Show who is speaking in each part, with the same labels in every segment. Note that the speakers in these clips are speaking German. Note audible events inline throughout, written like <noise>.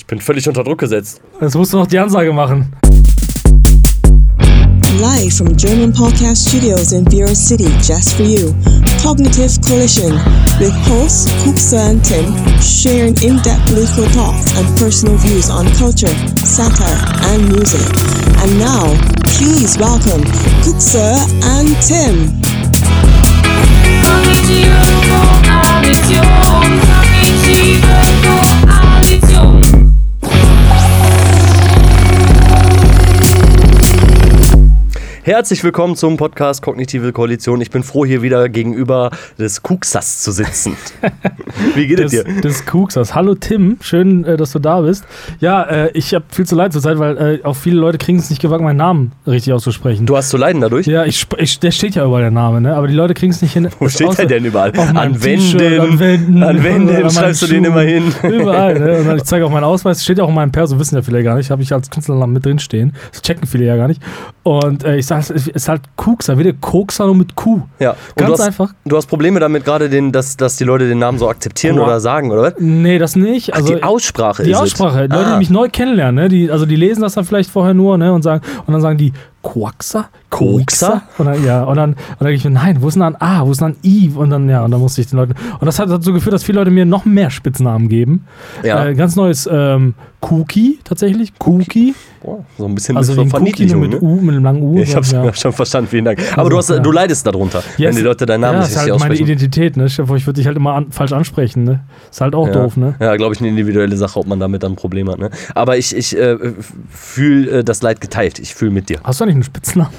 Speaker 1: Ich bin völlig unter Druck gesetzt.
Speaker 2: Jetzt musst du noch die Ansage machen.
Speaker 3: Live from German Podcast Studios in Bureau City, just for you. Cognitive Collision with hosts Kuksa and Tim sharing in-depth political thoughts and personal views on culture, satire, and music. And now, please welcome Kuksa and Tim.
Speaker 1: Herzlich willkommen zum Podcast Kognitive Koalition. Ich bin froh, hier wieder gegenüber des Kuksas zu sitzen. <laughs> Wie geht es dir?
Speaker 2: des Kuksers. Hallo Tim, schön, äh, dass du da bist. Ja, äh, ich habe viel zu leid zur Zeit, weil äh, auch viele Leute kriegen es nicht gewagt, meinen Namen richtig auszusprechen.
Speaker 1: Du hast zu leiden dadurch?
Speaker 2: ja, ich, ich, der steht ja überall der Name, ne? aber die Leute kriegen es nicht hin.
Speaker 1: Wo steht der denn überall? An Wänden,
Speaker 2: an Wänden,
Speaker 1: an <laughs> Wänden schreibst du den immer hin.
Speaker 2: Überall. Ne? Und dann, <laughs> ich zeige auch meinen Ausweis, steht ja auch in meinem Perso, wissen ja viele gar nicht, habe ich als Künstlernamen mit drin stehen. Das checken viele ja gar nicht. Und äh, ich sage, es ist halt Kukser, wie der Kokser nur mit Q.
Speaker 1: Ja.
Speaker 2: Ganz
Speaker 1: du hast,
Speaker 2: einfach.
Speaker 1: Du hast Probleme damit gerade, den, dass, dass die Leute den Namen so akzeptieren
Speaker 2: Boah.
Speaker 1: oder sagen, oder was?
Speaker 2: Nee, das nicht. Also,
Speaker 1: die Aussprache
Speaker 2: Die
Speaker 1: ist
Speaker 2: Aussprache,
Speaker 1: es.
Speaker 2: Leute,
Speaker 1: Ah.
Speaker 2: die mich neu kennenlernen, ne? die, also die lesen das dann vielleicht vorher nur ne? und sagen, und dann sagen die Quaxer? Und dann, ja, und dann, und dann denke ich mir, nein, wo ist denn ein A, wo ist denn ein I? Und dann, ja, und dann musste ich den Leuten. Und das hat dazu geführt, dass viele Leute mir noch mehr Spitznamen geben.
Speaker 1: Ja.
Speaker 2: Äh, ganz neues ähm, Cookie tatsächlich. Cookie.
Speaker 1: Boah, so ein bisschen
Speaker 2: Also nur
Speaker 1: Verniedlichung,
Speaker 2: mit
Speaker 1: ne?
Speaker 2: U, mit einem langen U.
Speaker 1: Ja, ich hab's
Speaker 2: ja. <laughs>
Speaker 1: ja. schon verstanden, vielen Dank. Aber du, hast,
Speaker 2: ja.
Speaker 1: du leidest darunter,
Speaker 2: Ja,
Speaker 1: wenn die
Speaker 2: es-
Speaker 1: Leute deinen Namen
Speaker 2: ja,
Speaker 1: nicht
Speaker 2: ist halt
Speaker 1: richtig
Speaker 2: meine
Speaker 1: aussprechen.
Speaker 2: Identität, ne? Ich würde dich halt immer an, falsch ansprechen, ne? Ist halt auch
Speaker 1: ja.
Speaker 2: doof, ne?
Speaker 1: Ja, glaube ich, eine individuelle Sache, ob man damit dann ein Problem hat. Ne? Aber ich, ich äh, fühle äh, das Leid geteilt. Ich fühle mit dir.
Speaker 2: Hast du eigentlich einen Spitznamen?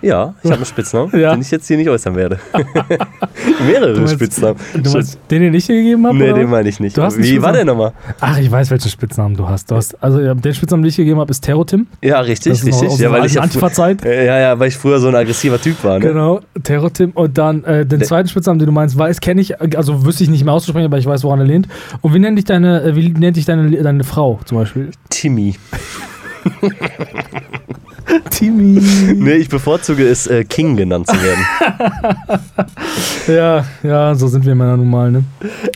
Speaker 1: Ja, ich habe einen Spitznamen,
Speaker 2: Ja.
Speaker 1: den ich jetzt hier nicht äußern werde. <laughs> Mehrere
Speaker 2: Du meinst-
Speaker 1: Spitznamen.
Speaker 2: Du meinst, den, den ich dir gegeben habe?
Speaker 1: Nee,
Speaker 2: oder?
Speaker 1: den meine ich nicht. Wie war der nochmal?
Speaker 2: Ach, ich weiß, welchen Spitznamen du hast. Du hast also den Spitznamen, den ich dir gegeben habe, ist Terrotim.
Speaker 1: Ja, richtig, richtig. Ja, weil ich
Speaker 2: Antifa-Zeit.
Speaker 1: ja, ja, weil ich früher so ein aggressiver Typ war. Ne?
Speaker 2: Genau, Terrotim. Und dann äh, den zweiten Spitznamen, den du meinst, weiß, kenne ich, also wüsste ich nicht mehr auszusprechen, aber ich weiß, woran er lehnt. Und wie nennt dich deine, äh, wie nennt dich deine, deine Frau zum Beispiel?
Speaker 1: Timmy. <laughs> <laughs>
Speaker 2: Timmy.
Speaker 1: Nee, ich bevorzuge es, äh, King genannt zu werden. <laughs>
Speaker 2: Ja, ja, so sind wir Männer nun mal, ne?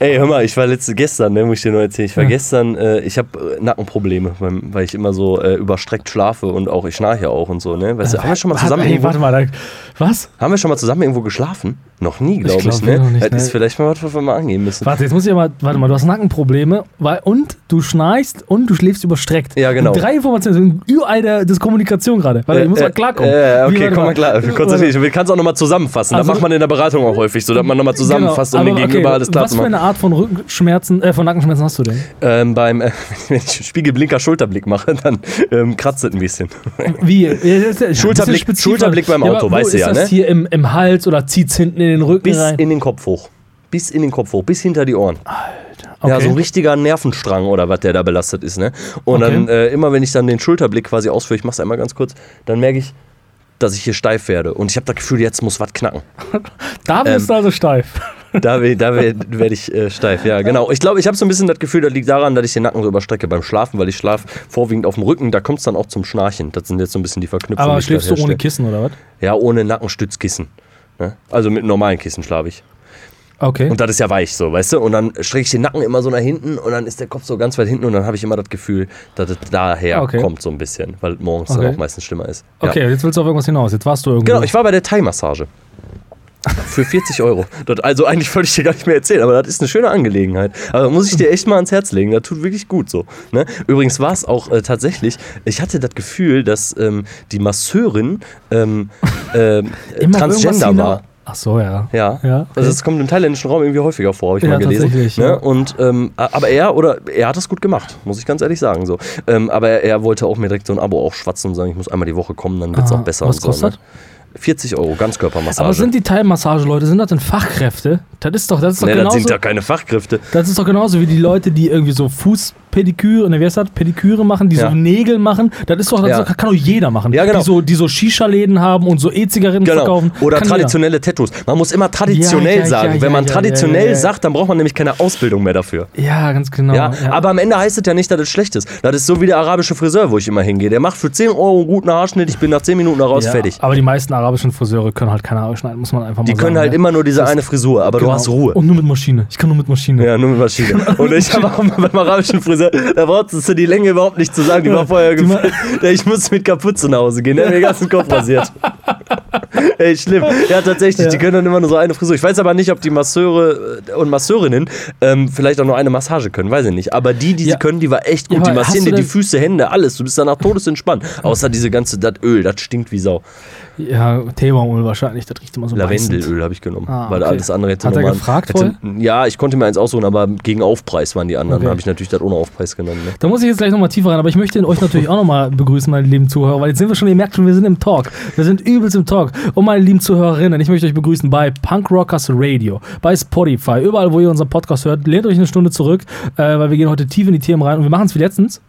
Speaker 1: Ey, hör mal, ich war letzte, gestern, ne, muss ich dir nur erzählen, ich war
Speaker 2: Ja.
Speaker 1: gestern, äh, ich habe äh, Nackenprobleme, weil ich immer so äh, überstreckt schlafe und auch, ich schnarche auch und so, ne? Weißt du, haben wir schon mal zusammen
Speaker 2: Warte, ey,
Speaker 1: irgendwo,
Speaker 2: warte mal, da, was?
Speaker 1: haben wir schon mal zusammen irgendwo geschlafen? Noch nie, glaube ich,
Speaker 2: glaub,
Speaker 1: ne?
Speaker 2: wir noch nicht,
Speaker 1: das
Speaker 2: ne?
Speaker 1: ist vielleicht mal was, was wir mal angehen müssen.
Speaker 2: Warte, jetzt muss ich aber, warte mal, du hast Nackenprobleme weil, und du schnarchst und du schläfst überstreckt.
Speaker 1: Ja, genau.
Speaker 2: Und drei Informationen sind überall der, das Kommunikation gerade. Warte, ich muss
Speaker 1: Äh,
Speaker 2: mal klarkommen.
Speaker 1: Äh,
Speaker 2: Wie,
Speaker 1: okay, komm mal klar. Konzentrier dich. Kannst auch nochmal zusammenfassen.
Speaker 2: Also-
Speaker 1: das macht man in der Beratung auch häufig, so dass man nochmal zusammenfasst, um
Speaker 2: Genau,
Speaker 1: den Gegenüber
Speaker 2: okay,
Speaker 1: alles klar
Speaker 2: Was
Speaker 1: zu
Speaker 2: für
Speaker 1: machen.
Speaker 2: eine Art von Rückenschmerzen, äh, von Nackenschmerzen hast du denn?
Speaker 1: Ähm, beim, äh, <laughs> wenn ich Spiegelblinker Schulterblick mache, dann ähm, kratzt es ein bisschen. <laughs>
Speaker 2: Wie? Ja, das ist ja-
Speaker 1: Schulterblick-
Speaker 2: das ist.
Speaker 1: Schulterblick beim Auto,
Speaker 2: wo
Speaker 1: weißt du
Speaker 2: ist
Speaker 1: ja,
Speaker 2: das
Speaker 1: ne?
Speaker 2: hier im, im Hals oder zieht es hinten in den Rücken
Speaker 1: Bis
Speaker 2: rein?
Speaker 1: in den Kopf hoch. Bis in den Kopf hoch, bis hinter die Ohren.
Speaker 2: Okay.
Speaker 1: Ja, so ein richtiger Nervenstrang oder was der da belastet ist. Ne? Und
Speaker 2: Okay.
Speaker 1: dann äh, immer, wenn ich dann den Schulterblick quasi ausführe, ich mach's einmal ganz kurz, dann merke ich, dass ich hier steif werde. Und ich habe das Gefühl, jetzt muss was knacken. <laughs>
Speaker 2: da bist du also steif. <laughs>
Speaker 1: Da, da werde werd ich äh, steif, ja, genau. Ich glaube, ich habe so ein bisschen das Gefühl, das liegt daran, dass ich den Nacken so überstrecke beim Schlafen, weil ich schlafe vorwiegend auf dem Rücken. Da kommt es dann auch zum Schnarchen. Das sind jetzt so ein bisschen die Verknüpfungen.
Speaker 2: Aber schläfst du ohne. Kissen oder was?
Speaker 1: Ja, ohne Nackenstützkissen. Ne? Also mit normalen Kissen schlafe ich.
Speaker 2: Okay.
Speaker 1: Und das ist ja weich so, weißt du? Und dann strecke ich den Nacken immer so nach hinten und dann ist der Kopf so ganz weit hinten und dann habe ich immer das Gefühl, dass es daher
Speaker 2: Okay.
Speaker 1: kommt so ein bisschen, weil es morgens
Speaker 2: Okay.
Speaker 1: dann auch meistens schlimmer ist. Ja.
Speaker 2: okay, jetzt willst du auf irgendwas hinaus. Jetzt warst du irgendwo.
Speaker 1: Genau, ich war bei der Thai-Massage. Für 40 Euro. Das, also eigentlich wollte ich dir gar nicht mehr erzählen, aber das ist eine schöne Angelegenheit. Aber muss ich dir echt mal ans Herz legen. Das tut wirklich gut so. Ne? Übrigens war es auch äh, tatsächlich, ich hatte das Gefühl, dass ähm, die Masseurin ähm, <laughs>
Speaker 2: Immer
Speaker 1: Transgender war.
Speaker 2: Ach so, ja.
Speaker 1: Ja.
Speaker 2: Ja, okay.
Speaker 1: Also das kommt im thailändischen Raum irgendwie häufiger vor, habe ich
Speaker 2: Ja,
Speaker 1: mal gelesen.
Speaker 2: tatsächlich,
Speaker 1: ne?
Speaker 2: ja.
Speaker 1: Und ähm, aber er oder er hat das gut gemacht, muss ich ganz ehrlich sagen. So. Ähm, aber er, er wollte auch mir direkt so ein Abo aufschwatzen und sagen, ich muss einmal die Woche kommen, dann wird es auch besser
Speaker 2: was
Speaker 1: und so.
Speaker 2: kostet?
Speaker 1: Ne? 40 Euro, Ganzkörpermassage.
Speaker 2: Aber sind die Thai-Massage-Leute, sind das denn Fachkräfte? Das ist doch, das ist doch
Speaker 1: nee, das
Speaker 2: genauso.
Speaker 1: sind ja keine Fachkräfte.
Speaker 2: Das ist doch genauso wie die Leute, die irgendwie so Fußpediküre, ne, wie heißt das? Pediküre machen, die
Speaker 1: Ja.
Speaker 2: so Nägel machen. Das ist doch, das
Speaker 1: Ja.
Speaker 2: kann doch jeder machen.
Speaker 1: Ja, genau.
Speaker 2: Die so, die so Shisha-Läden haben und so E-Zigaretten
Speaker 1: Genau.
Speaker 2: verkaufen.
Speaker 1: Oder
Speaker 2: kann jeder.
Speaker 1: traditionelle Tattoos. Man muss immer traditionell sagen. Wenn man traditionell sagt, dann braucht man nämlich keine Ausbildung mehr dafür.
Speaker 2: Ja, ganz genau.
Speaker 1: Ja, aber am Ende heißt es ja nicht, dass es schlecht ist. Das ist so wie der arabische Friseur, wo ich immer hingehe. Der macht für 10 Euro einen guten Haarschnitt, ich bin nach 10 Minuten raus, fertig.
Speaker 2: Aber die meisten arabischen Friseure können halt keine Haare schneiden, muss man einfach mal
Speaker 1: Die
Speaker 2: sagen.
Speaker 1: können halt immer nur diese eine Frisur, aber
Speaker 2: Genau.
Speaker 1: du hast Ruhe.
Speaker 2: Und nur mit Maschine. Ich kann nur mit Maschine.
Speaker 1: Ja, nur mit Maschine. <laughs> Und ich <laughs> habe auch beim arabischen Friseur diese, da brauchst du die Länge überhaupt nicht zu sagen. Die war vorher
Speaker 2: Die
Speaker 1: gefühlt. <laughs> Ich muss mit Kapuze nach Hause gehen. Der hat mir den ganzen Kopf rasiert. <laughs> Ey, schlimm. Ja, tatsächlich. Die
Speaker 2: Ja.
Speaker 1: können dann immer nur so eine Frisur. Ich weiß aber nicht, ob die Masseure äh, und Masseurinnen ähm, vielleicht auch nur eine Massage können. Weiß ich nicht. Aber die, die
Speaker 2: Ja.
Speaker 1: sie können, die war echt gut.
Speaker 2: Ja,
Speaker 1: die massieren dir die Füße, Hände, alles. Du bist danach todesentspannt. Außer diese ganze, das Öl, das stinkt wie Sau.
Speaker 2: Ja, Teebaumöl wahrscheinlich, das riecht immer so.
Speaker 1: Lavendelöl habe ich genommen.
Speaker 2: Ah,
Speaker 1: Weil
Speaker 2: okay.
Speaker 1: alles andere hätte
Speaker 2: Hat er gefragt
Speaker 1: hätte, Ja, ich konnte mir eins aussuchen, aber gegen Aufpreis waren die anderen.
Speaker 2: Okay.
Speaker 1: habe ich natürlich das ohne Aufpreis genommen. Ne?
Speaker 2: Da muss ich jetzt gleich nochmal tiefer rein, aber ich möchte euch natürlich auch nochmal begrüßen, meine lieben Zuhörer, weil jetzt sind wir schon, ihr merkt schon, wir sind im Talk. Wir sind übelst im Talk. Und meine lieben Zuhörerinnen, ich möchte euch begrüßen bei Punk Rockers Radio, bei Spotify, überall, wo ihr unseren Podcast hört. Lehnt euch eine Stunde zurück, äh, weil wir gehen heute tief in die Themen rein und wir machen es wie letztens.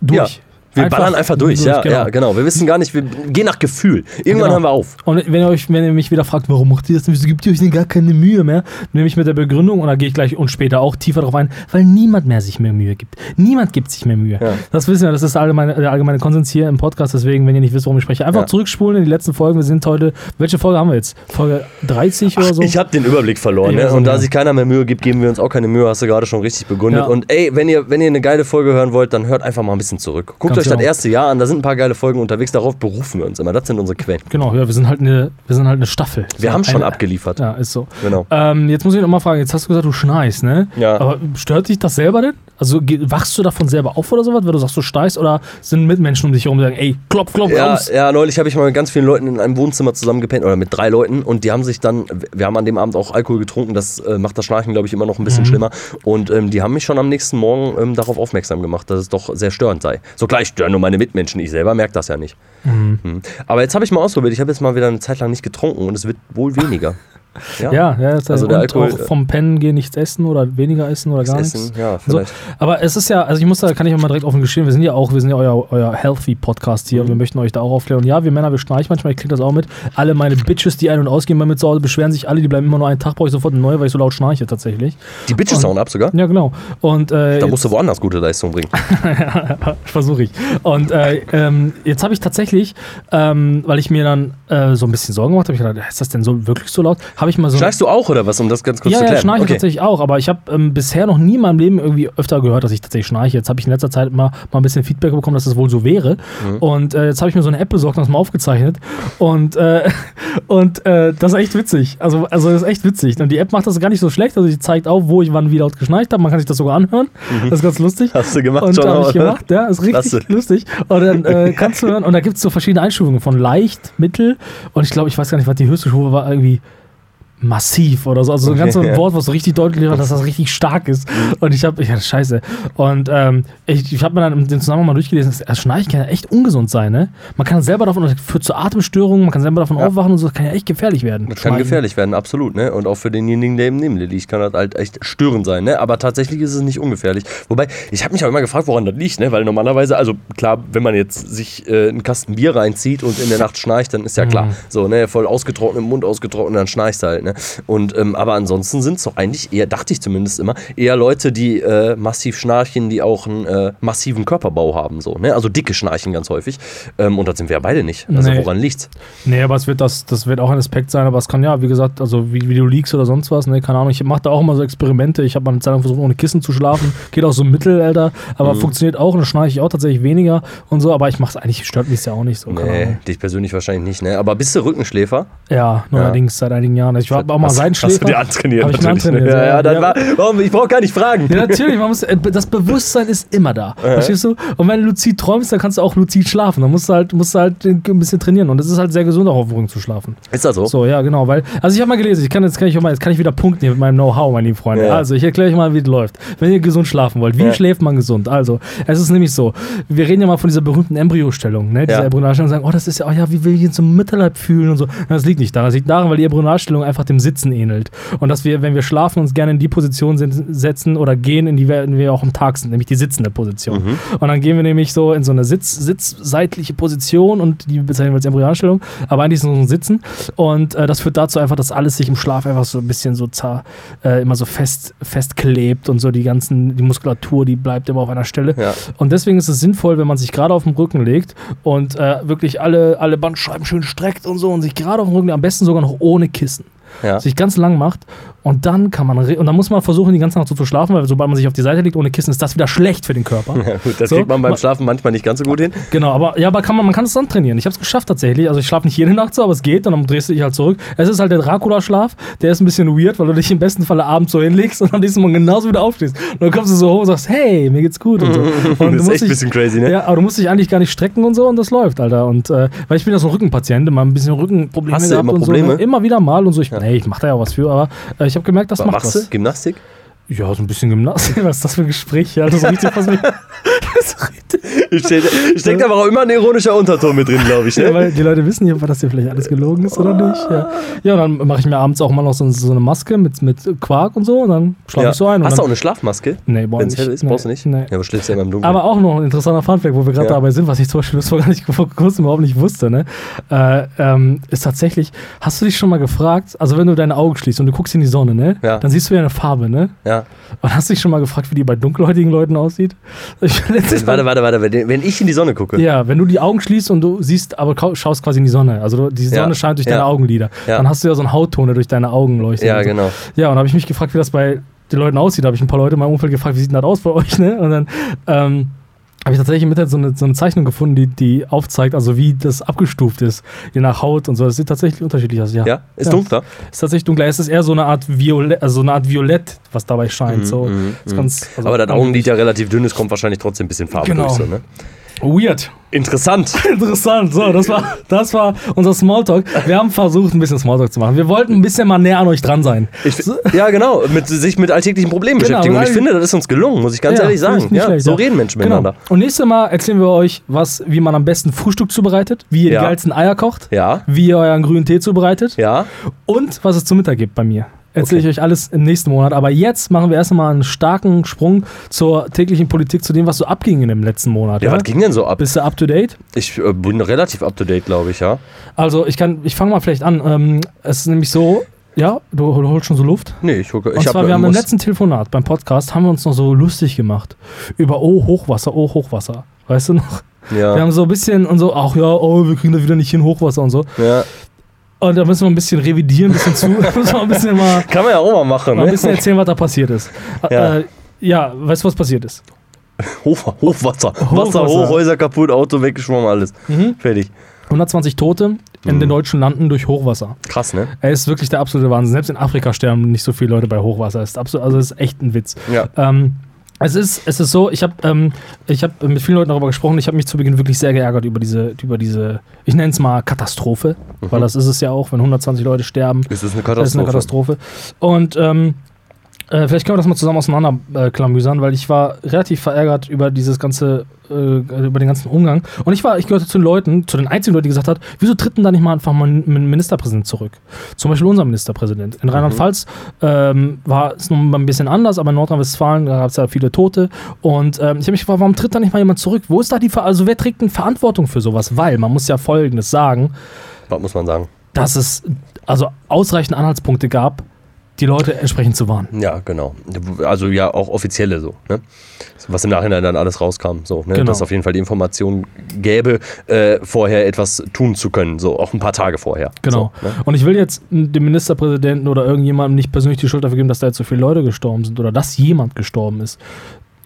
Speaker 2: Durch.
Speaker 1: Wir ballern einfach durch, ja, ja, genau. Wir wissen gar nicht, wir gehen nach Gefühl. Irgendwann
Speaker 2: Genau.
Speaker 1: hören wir auf.
Speaker 2: Und wenn ihr, euch, wenn ihr mich wieder fragt, warum macht ihr das denn, wieso gibt ihr euch denn gar keine Mühe mehr, nehme ich mit der Begründung und da gehe ich gleich und später auch tiefer drauf ein, weil niemand mehr sich mehr Mühe gibt. Niemand gibt sich mehr Mühe.
Speaker 1: Ja.
Speaker 2: Das wissen wir, das ist der allgemeine, der allgemeine Konsens hier im Podcast, deswegen, wenn ihr nicht wisst, worum ich spreche, einfach
Speaker 1: Ja.
Speaker 2: zurückspulen in die letzten Folgen. Wir sind heute, welche Folge haben wir jetzt? Folge 30 oder so?
Speaker 1: Ich habe den Überblick verloren. Ne? Und da
Speaker 2: mehr.
Speaker 1: sich keiner mehr Mühe gibt, geben wir uns auch keine Mühe, hast du gerade schon richtig begründet. Und ey, wenn ihr, wenn ihr eine geile Folge hören wollt, dann hört einfach mal ein bisschen zurück. Guckt euch das
Speaker 2: genau.
Speaker 1: erste Jahr an, da sind ein paar geile Folgen unterwegs, darauf berufen wir uns immer. Das sind unsere Quellen.
Speaker 2: Genau, ja, wir sind halt eine, wir sind halt eine Staffel.
Speaker 1: Wir
Speaker 2: So
Speaker 1: haben schon
Speaker 2: eine-
Speaker 1: abgeliefert.
Speaker 2: Ja, ist so.
Speaker 1: Genau.
Speaker 2: Ähm, jetzt muss ich noch mal fragen, jetzt hast du gesagt, du schnarchst, ne?
Speaker 1: Ja.
Speaker 2: Aber stört dich das selber denn? Also wachst du davon selber auf oder sowas, weil du sagst, du steigst oder sind Mitmenschen um dich herum, die sagen, ey, klopf, klopf,
Speaker 1: Ja,
Speaker 2: raus?
Speaker 1: ja, neulich habe ich mal mit ganz vielen Leuten in einem Wohnzimmer zusammen gepennt oder mit drei Leuten und die haben sich dann, wir haben an dem Abend auch Alkohol getrunken, das äh, macht das Schnarchen, glaube ich, immer noch ein
Speaker 2: Mhm.
Speaker 1: bisschen schlimmer und ähm, die haben mich schon am nächsten Morgen ähm, darauf aufmerksam gemacht, dass es doch sehr störend sei. So klar, ich störe nur meine Mitmenschen, ich selber merke das ja nicht. Mhm. Aber jetzt habe ich mal ausprobiert, ich habe jetzt mal wieder eine Zeit lang nicht getrunken und es wird wohl weniger. <laughs>
Speaker 2: Ja, ja, das
Speaker 1: Also
Speaker 2: und
Speaker 1: der Alkohol,
Speaker 2: auch vom Pennen gehen nichts essen oder weniger essen oder gar nichts.
Speaker 1: Essen, ja,
Speaker 2: So, aber es ist ja, also ich muss da, kann ich auch mal direkt offen gestehen, wir sind ja auch, wir sind ja euer, euer Healthy-Podcast hier und
Speaker 1: Mhm.
Speaker 2: wir möchten euch da auch aufklären. Und ja, wir Männer, wir streichen manchmal, ich kriege das auch mit. Alle meine Bitches, die ein- und ausgehen bei mir zu Hause, beschweren sich alle, die bleiben immer nur einen Tag, brauche ich sofort eine neue, weil ich so laut schnarche tatsächlich.
Speaker 1: Die Bitches hauen ab sogar.
Speaker 2: Ja, genau. Und äh,
Speaker 1: Da musst du woanders gute Leistung bringen. <laughs>
Speaker 2: Versuche ich. Und äh, ähm, jetzt habe ich tatsächlich, ähm, weil ich mir dann äh, so ein bisschen Sorgen gemacht habe, ich gedacht, ist das denn so wirklich so laut? Habe ich mal so.
Speaker 1: Schnarchst du auch oder was, um das ganz kurz
Speaker 2: ja,
Speaker 1: zu
Speaker 2: ja,
Speaker 1: klären?
Speaker 2: schnarche tatsächlich auch, aber ich habe ähm, bisher noch nie in meinem Leben irgendwie öfter gehört, dass ich tatsächlich schnarche. Jetzt habe ich in letzter Zeit mal, mal ein bisschen Feedback bekommen, dass das wohl so wäre.
Speaker 1: Mhm.
Speaker 2: Und äh, jetzt habe ich mir so eine App besorgt und das mal aufgezeichnet. Und, äh, <laughs> und äh, das ist echt witzig. Also, also das ist echt witzig. Und die App macht das gar nicht so schlecht. Also die zeigt auf, wo ich wann wie laut geschnarcht habe. Man kann sich das sogar anhören. Das ist ganz lustig.
Speaker 1: Mhm. Hast du gemacht
Speaker 2: Und
Speaker 1: schon,
Speaker 2: habe ich
Speaker 1: oder?
Speaker 2: gemacht, ja, ist richtig
Speaker 1: Klasse.
Speaker 2: lustig. Und dann äh, <laughs> kannst du hören, und da gibt es so verschiedene Einstufungen von leicht, mittel und ich glaube, ich weiß gar nicht, was die höchste Stufe war, irgendwie massiv oder so. Also so ein
Speaker 1: Okay,
Speaker 2: ganz so ein
Speaker 1: ja.
Speaker 2: Wort, was so richtig deutlich war, dass das richtig stark ist. Und ich habe, ja, scheiße. Und ähm, ich, ich habe mir dann den Zusammenhang mal durchgelesen, das Schnarchen kann ja echt ungesund sein, ne? Man kann selber davon, das führt zu Atemstörungen, man kann selber davon
Speaker 1: Ja.
Speaker 2: aufwachen und so, das kann ja echt gefährlich werden.
Speaker 1: Das kann gefährlich werden, absolut, ne? Und auch für denjenigen, der eben neben dir liegt, kann das halt echt störend sein, ne? Aber tatsächlich ist es nicht ungefährlich. Wobei, ich habe mich auch immer gefragt, woran das liegt, ne? Weil normalerweise, also klar, wenn man jetzt sich äh, einen Kasten Bier reinzieht und in der Nacht schnarcht, dann ist ja klar.
Speaker 2: Mhm.
Speaker 1: So, ne? Voll ausgetrocknet, im Mund ausgetrocknet, dann schnarchst du halt, ne? Und, ähm, aber ansonsten sind es doch eigentlich eher, dachte ich zumindest immer, eher Leute, die äh, massiv schnarchen, die auch einen äh, massiven Körperbau haben, so, ne? Also dicke schnarchen ganz häufig. Ähm, und das sind wir ja beide nicht. Also
Speaker 2: Nee.
Speaker 1: woran liegt's?
Speaker 2: Nee, aber es wird das, das wird auch ein Aspekt sein, aber es kann ja, wie gesagt, also wie, wie du liegst oder sonst was, ne, keine Ahnung. Ich mache da auch immer so Experimente. Ich habe mal eine Zeit lang versucht, ohne Kissen zu schlafen. Geht auch so mittel, Alter, aber
Speaker 1: Mhm.
Speaker 2: funktioniert auch und schnarche ich auch tatsächlich weniger und so, aber ich mache es eigentlich, stört mich ja auch nicht so.
Speaker 1: Nee, dich persönlich wahrscheinlich nicht, ne? Aber bist du Rückenschläfer?
Speaker 2: Ja, neuerdings seit einigen Jahren. Ich war auch mal Seitenschläfer.
Speaker 1: Hast du dir antrainiert,
Speaker 2: Hab ich
Speaker 1: natürlich. ne?
Speaker 2: antrainiert,
Speaker 1: ja, ja,
Speaker 2: ja.
Speaker 1: dann
Speaker 2: Ja.
Speaker 1: War, warum, ich brauche gar nicht fragen.
Speaker 2: Ja, natürlich, man muss, äh, das Bewusstsein ist immer da. Verstehst du? Und wenn du luzid träumst, dann kannst du auch luzid schlafen. Dann musst du halt, musst du halt ein bisschen trainieren. Und es ist halt sehr gesund, auch auf Rücken zu schlafen.
Speaker 1: Ist das so?
Speaker 2: So, ja, genau, weil, also ich habe mal gelesen, ich kann jetzt kann ich mal, jetzt kann ich wieder punkten hier mit meinem Know-how, meine lieben Freunde.
Speaker 1: Ja.
Speaker 2: Also, ich erkläre euch mal, wie es läuft. Wenn ihr gesund schlafen wollt, wie
Speaker 1: Ja.
Speaker 2: schläft man gesund? Also, es ist nämlich so, wir reden ja mal von dieser berühmten Embryostellung, ne? Diese
Speaker 1: Ja.
Speaker 2: Embryonalstellung sagen, oh, das ist ja, oh ja, wie will ich jetzt im Mutterleib fühlen und so. Das liegt nicht daran. Das liegt daran, weil die Embryonalstellung einfach dem Sitzen ähnelt. Und dass wir, wenn wir schlafen, uns gerne in die Position setzen oder gehen, in die wir, in die wir auch am Tag sind, nämlich die sitzende Position.
Speaker 1: Mhm.
Speaker 2: Und dann gehen wir nämlich so in so eine Sitz, sitzseitliche Position und die bezeichnen wir als Embryonalstellung, aber eigentlich ist es so ein Sitzen. Und äh, das führt dazu einfach, dass alles sich im Schlaf einfach so ein bisschen so zar, äh, immer so fest, festklebt und so die ganzen, die Muskulatur, die bleibt immer auf einer Stelle.
Speaker 1: Ja.
Speaker 2: Und deswegen ist es sinnvoll, wenn man sich gerade auf den Rücken legt und äh, wirklich alle, alle Bandscheiben schön streckt und so und sich gerade auf den Rücken, am besten sogar noch ohne Kissen
Speaker 1: Ja.
Speaker 2: sich ganz lang macht Und dann kann man, und dann muss man versuchen, die ganze Nacht so zu schlafen, weil sobald man sich auf die Seite legt ohne Kissen, ist das wieder schlecht für den Körper. <laughs>
Speaker 1: Ja, gut, das
Speaker 2: So,
Speaker 1: kriegt man beim Schlafen manchmal nicht ganz so gut hin.
Speaker 2: Genau, aber ja, aber kann man, man kann es dann trainieren. Ich habe es geschafft tatsächlich. Also ich schlafe nicht jede Nacht so, aber es geht und dann drehst du dich halt zurück. Es ist halt der Dracula-Schlaf, der ist ein bisschen weird, weil du dich im besten Falle abends so hinlegst und am nächsten Morgen genauso wieder aufstehst. Und dann kommst du so hoch und sagst, hey, mir geht's gut und so. <laughs> Und
Speaker 1: Das ist echt ein bisschen crazy, ne?
Speaker 2: Ja, aber du musst dich eigentlich gar nicht strecken und so und das läuft, Alter. Und äh, weil ich bin ja so ein Rückenpatient, immer ein bisschen Rückenprobleme
Speaker 1: Hast du immer
Speaker 2: und
Speaker 1: Probleme?
Speaker 2: so. ne? Immer wieder mal und so. Ich, Nee, ich mach da ja was für, aber äh, ich habe gemerkt, das macht
Speaker 1: Machst
Speaker 2: was.
Speaker 1: du Gymnastik?
Speaker 2: Ja, so ein bisschen Gymnastik. <laughs> Was ist das für ein Gespräch? Ja, das ist richtig was
Speaker 1: steckt aber auch immer ein ironischer Unterton mit drin, glaube ich.
Speaker 2: Ja,
Speaker 1: Ne?
Speaker 2: weil die Leute wissen ja, ob das hier vielleicht alles gelogen ist oder nicht. Ja, ja und dann mache ich mir abends auch mal noch so, so eine Maske mit, mit Quark und so und dann schlafe
Speaker 1: Ja.
Speaker 2: ich so ein.
Speaker 1: Hast du auch eine Schlafmaske?
Speaker 2: Nee, brauch
Speaker 1: Wenn es
Speaker 2: nicht.
Speaker 1: hell ist,
Speaker 2: Nee,
Speaker 1: brauchst du nicht?
Speaker 2: nee.
Speaker 1: Ja, aber schläfst ja immer im Dunkeln.
Speaker 2: aber auch noch ein interessanter Funfact, wo wir gerade
Speaker 1: Ja.
Speaker 2: dabei sind, was ich zum Beispiel <laughs> das vor gar nicht vor kurzem überhaupt nicht wusste, ne? Äh, ähm, ist tatsächlich, hast du dich schon mal gefragt, also wenn du deine Augen schließt und du guckst in die Sonne, ne?
Speaker 1: Ja.
Speaker 2: Dann siehst du ja eine Farbe, ne?
Speaker 1: ja.
Speaker 2: Und hast du dich schon mal gefragt, wie die bei dunkelhäutigen Leuten aussieht? Ich letztes
Speaker 1: Warte, warte, warte. Wenn ich in die Sonne gucke.
Speaker 2: Ja, wenn du die Augen schließt und du siehst, aber schaust quasi in die Sonne. Also die Sonne
Speaker 1: Ja,
Speaker 2: scheint durch
Speaker 1: ja.
Speaker 2: deine Augenlider.
Speaker 1: Ja.
Speaker 2: Dann hast du ja so einen Hautton, der durch deine Augen leuchtet.
Speaker 1: Ja,
Speaker 2: so.
Speaker 1: genau.
Speaker 2: Ja, und habe ich mich gefragt, wie das bei den Leuten aussieht. Da habe ich ein paar Leute in meinem Umfeld gefragt, wie sieht denn das aus bei euch, ne? Und dann ähm, habe ich tatsächlich im Internet so eine, so eine Zeichnung gefunden, die, die aufzeigt, also wie das abgestuft ist, je nach Haut und so. Das sieht tatsächlich unterschiedlich aus, ja.
Speaker 1: Ja? Ist
Speaker 2: Ja.
Speaker 1: dunkler?
Speaker 2: Ist tatsächlich dunkler. Es ist eher so eine Art Violett, also so eine Art Violett, was dabei scheint. so.
Speaker 1: mhm,
Speaker 2: ist ganz, also
Speaker 1: aber das Augenlid ja relativ dünn ist, kommt wahrscheinlich trotzdem ein bisschen Farbe
Speaker 2: Genau.
Speaker 1: durch. So, ne?
Speaker 2: Weird.
Speaker 1: Interessant. <laughs>
Speaker 2: Interessant. So, das war, das war unser Smalltalk. Wir haben versucht, ein bisschen Smalltalk zu machen. Wir wollten ein bisschen mal näher an euch dran sein.
Speaker 1: Ich, ja, genau. Mit, sich mit alltäglichen Problemen
Speaker 2: Genau,
Speaker 1: beschäftigen. Und ich finde, das ist uns gelungen, muss ich ganz
Speaker 2: Ja,
Speaker 1: ehrlich sagen. Ja,
Speaker 2: schlecht,
Speaker 1: so
Speaker 2: ja.
Speaker 1: reden Menschen
Speaker 2: Genau.
Speaker 1: miteinander.
Speaker 2: Und nächstes Mal erzählen wir euch, was, wie man am besten Frühstück zubereitet, wie ihr die geilsten Eier kocht,
Speaker 1: Ja,
Speaker 2: wie ihr euren grünen Tee zubereitet
Speaker 1: ja.
Speaker 2: und was es zum Mittag gibt bei mir. Erzähle
Speaker 1: Okay.
Speaker 2: ich euch alles im nächsten Monat. Aber jetzt machen wir erst einmal einen starken Sprung zur täglichen Politik, zu dem, was so abging in dem letzten Monat.
Speaker 1: Ja, was ging denn so ab?
Speaker 2: Bist du up to date?
Speaker 1: Ich äh, bin relativ up to date, glaube ich, ja.
Speaker 2: Also ich kann, ich fange mal vielleicht an. Ähm, es ist nämlich so, ja, du, holst schon so Luft.
Speaker 1: Nee, ich gucke.
Speaker 2: Und zwar, wir haben im letzten Telefonat beim Podcast, haben wir uns noch so lustig gemacht. Über, oh, Hochwasser, oh, Hochwasser. Weißt du noch?
Speaker 1: Ja.
Speaker 2: Wir haben so ein bisschen und so, ach ja, oh, wir kriegen das wieder nicht hin, Hochwasser und so.
Speaker 1: ja.
Speaker 2: Und da müssen wir ein bisschen revidieren, ein bisschen zu, <laughs> müssen wir ein bisschen mal,
Speaker 1: Kann man ja auch mal machen,
Speaker 2: mal ein
Speaker 1: ne?
Speaker 2: bisschen erzählen, was da passiert ist.
Speaker 1: Ja.
Speaker 2: Äh, ja, weißt du, was passiert ist? <laughs>
Speaker 1: Hoch, Hochwasser. Wasser
Speaker 2: Hochwasser.
Speaker 1: hoch, Häuser kaputt, Auto weggeschwommen, alles.
Speaker 2: Mhm.
Speaker 1: Fertig.
Speaker 2: 120 Tote in
Speaker 1: Mhm.
Speaker 2: den deutschen Landen durch Hochwasser.
Speaker 1: Krass, ne?
Speaker 2: Er ist wirklich der absolute Wahnsinn. Selbst in Afrika sterben nicht so viele Leute bei Hochwasser. Ist absolut, also ist echt ein Witz.
Speaker 1: Ja.
Speaker 2: Ähm, es ist, es ist so, ich habe ähm, ich hab mit vielen Leuten darüber gesprochen. Ich habe mich zu Beginn wirklich sehr geärgert über diese, über diese ich nenne es mal Katastrophe, weil das ist es ja auch, wenn 120 Leute sterben.
Speaker 1: Es ist eine
Speaker 2: Das ist eine
Speaker 1: Katastrophe.
Speaker 2: Katastrophe. Und ähm, äh, vielleicht können wir das mal zusammen auseinanderklamüsern, äh, weil ich war relativ verärgert über dieses ganze, äh, über den ganzen Umgang. Und ich war, ich gehörte zu den Leuten, zu den einzigen Leuten, die gesagt hat, wieso tritt denn da nicht mal einfach mal ein Ministerpräsident zurück? Zum Beispiel unser Ministerpräsident. In Rheinland-Pfalz ähm, war es noch mal ein bisschen anders, aber in Nordrhein-Westfalen gab es ja viele Tote. Und ähm, ich habe mich gefragt, warum tritt da nicht mal jemand zurück? Wo ist da die, Ver also wer trägt denn Verantwortung für sowas? Weil man muss ja Folgendes sagen,
Speaker 1: Was muss man sagen?
Speaker 2: dass es also ausreichend Anhaltspunkte gab, die Leute entsprechend zu warnen.
Speaker 1: Ja, genau. Also ja, auch offizielle so, ne? Was im Nachhinein dann alles rauskam, so, ne?
Speaker 2: Genau.
Speaker 1: Dass auf jeden Fall die Information gäbe, äh, vorher etwas tun zu können, so auch ein paar Tage vorher.
Speaker 2: Genau.
Speaker 1: So, ne?
Speaker 2: Und ich will jetzt dem Ministerpräsidenten oder irgendjemandem nicht persönlich die Schuld dafür geben, dass da jetzt so viele Leute gestorben sind oder dass jemand gestorben ist.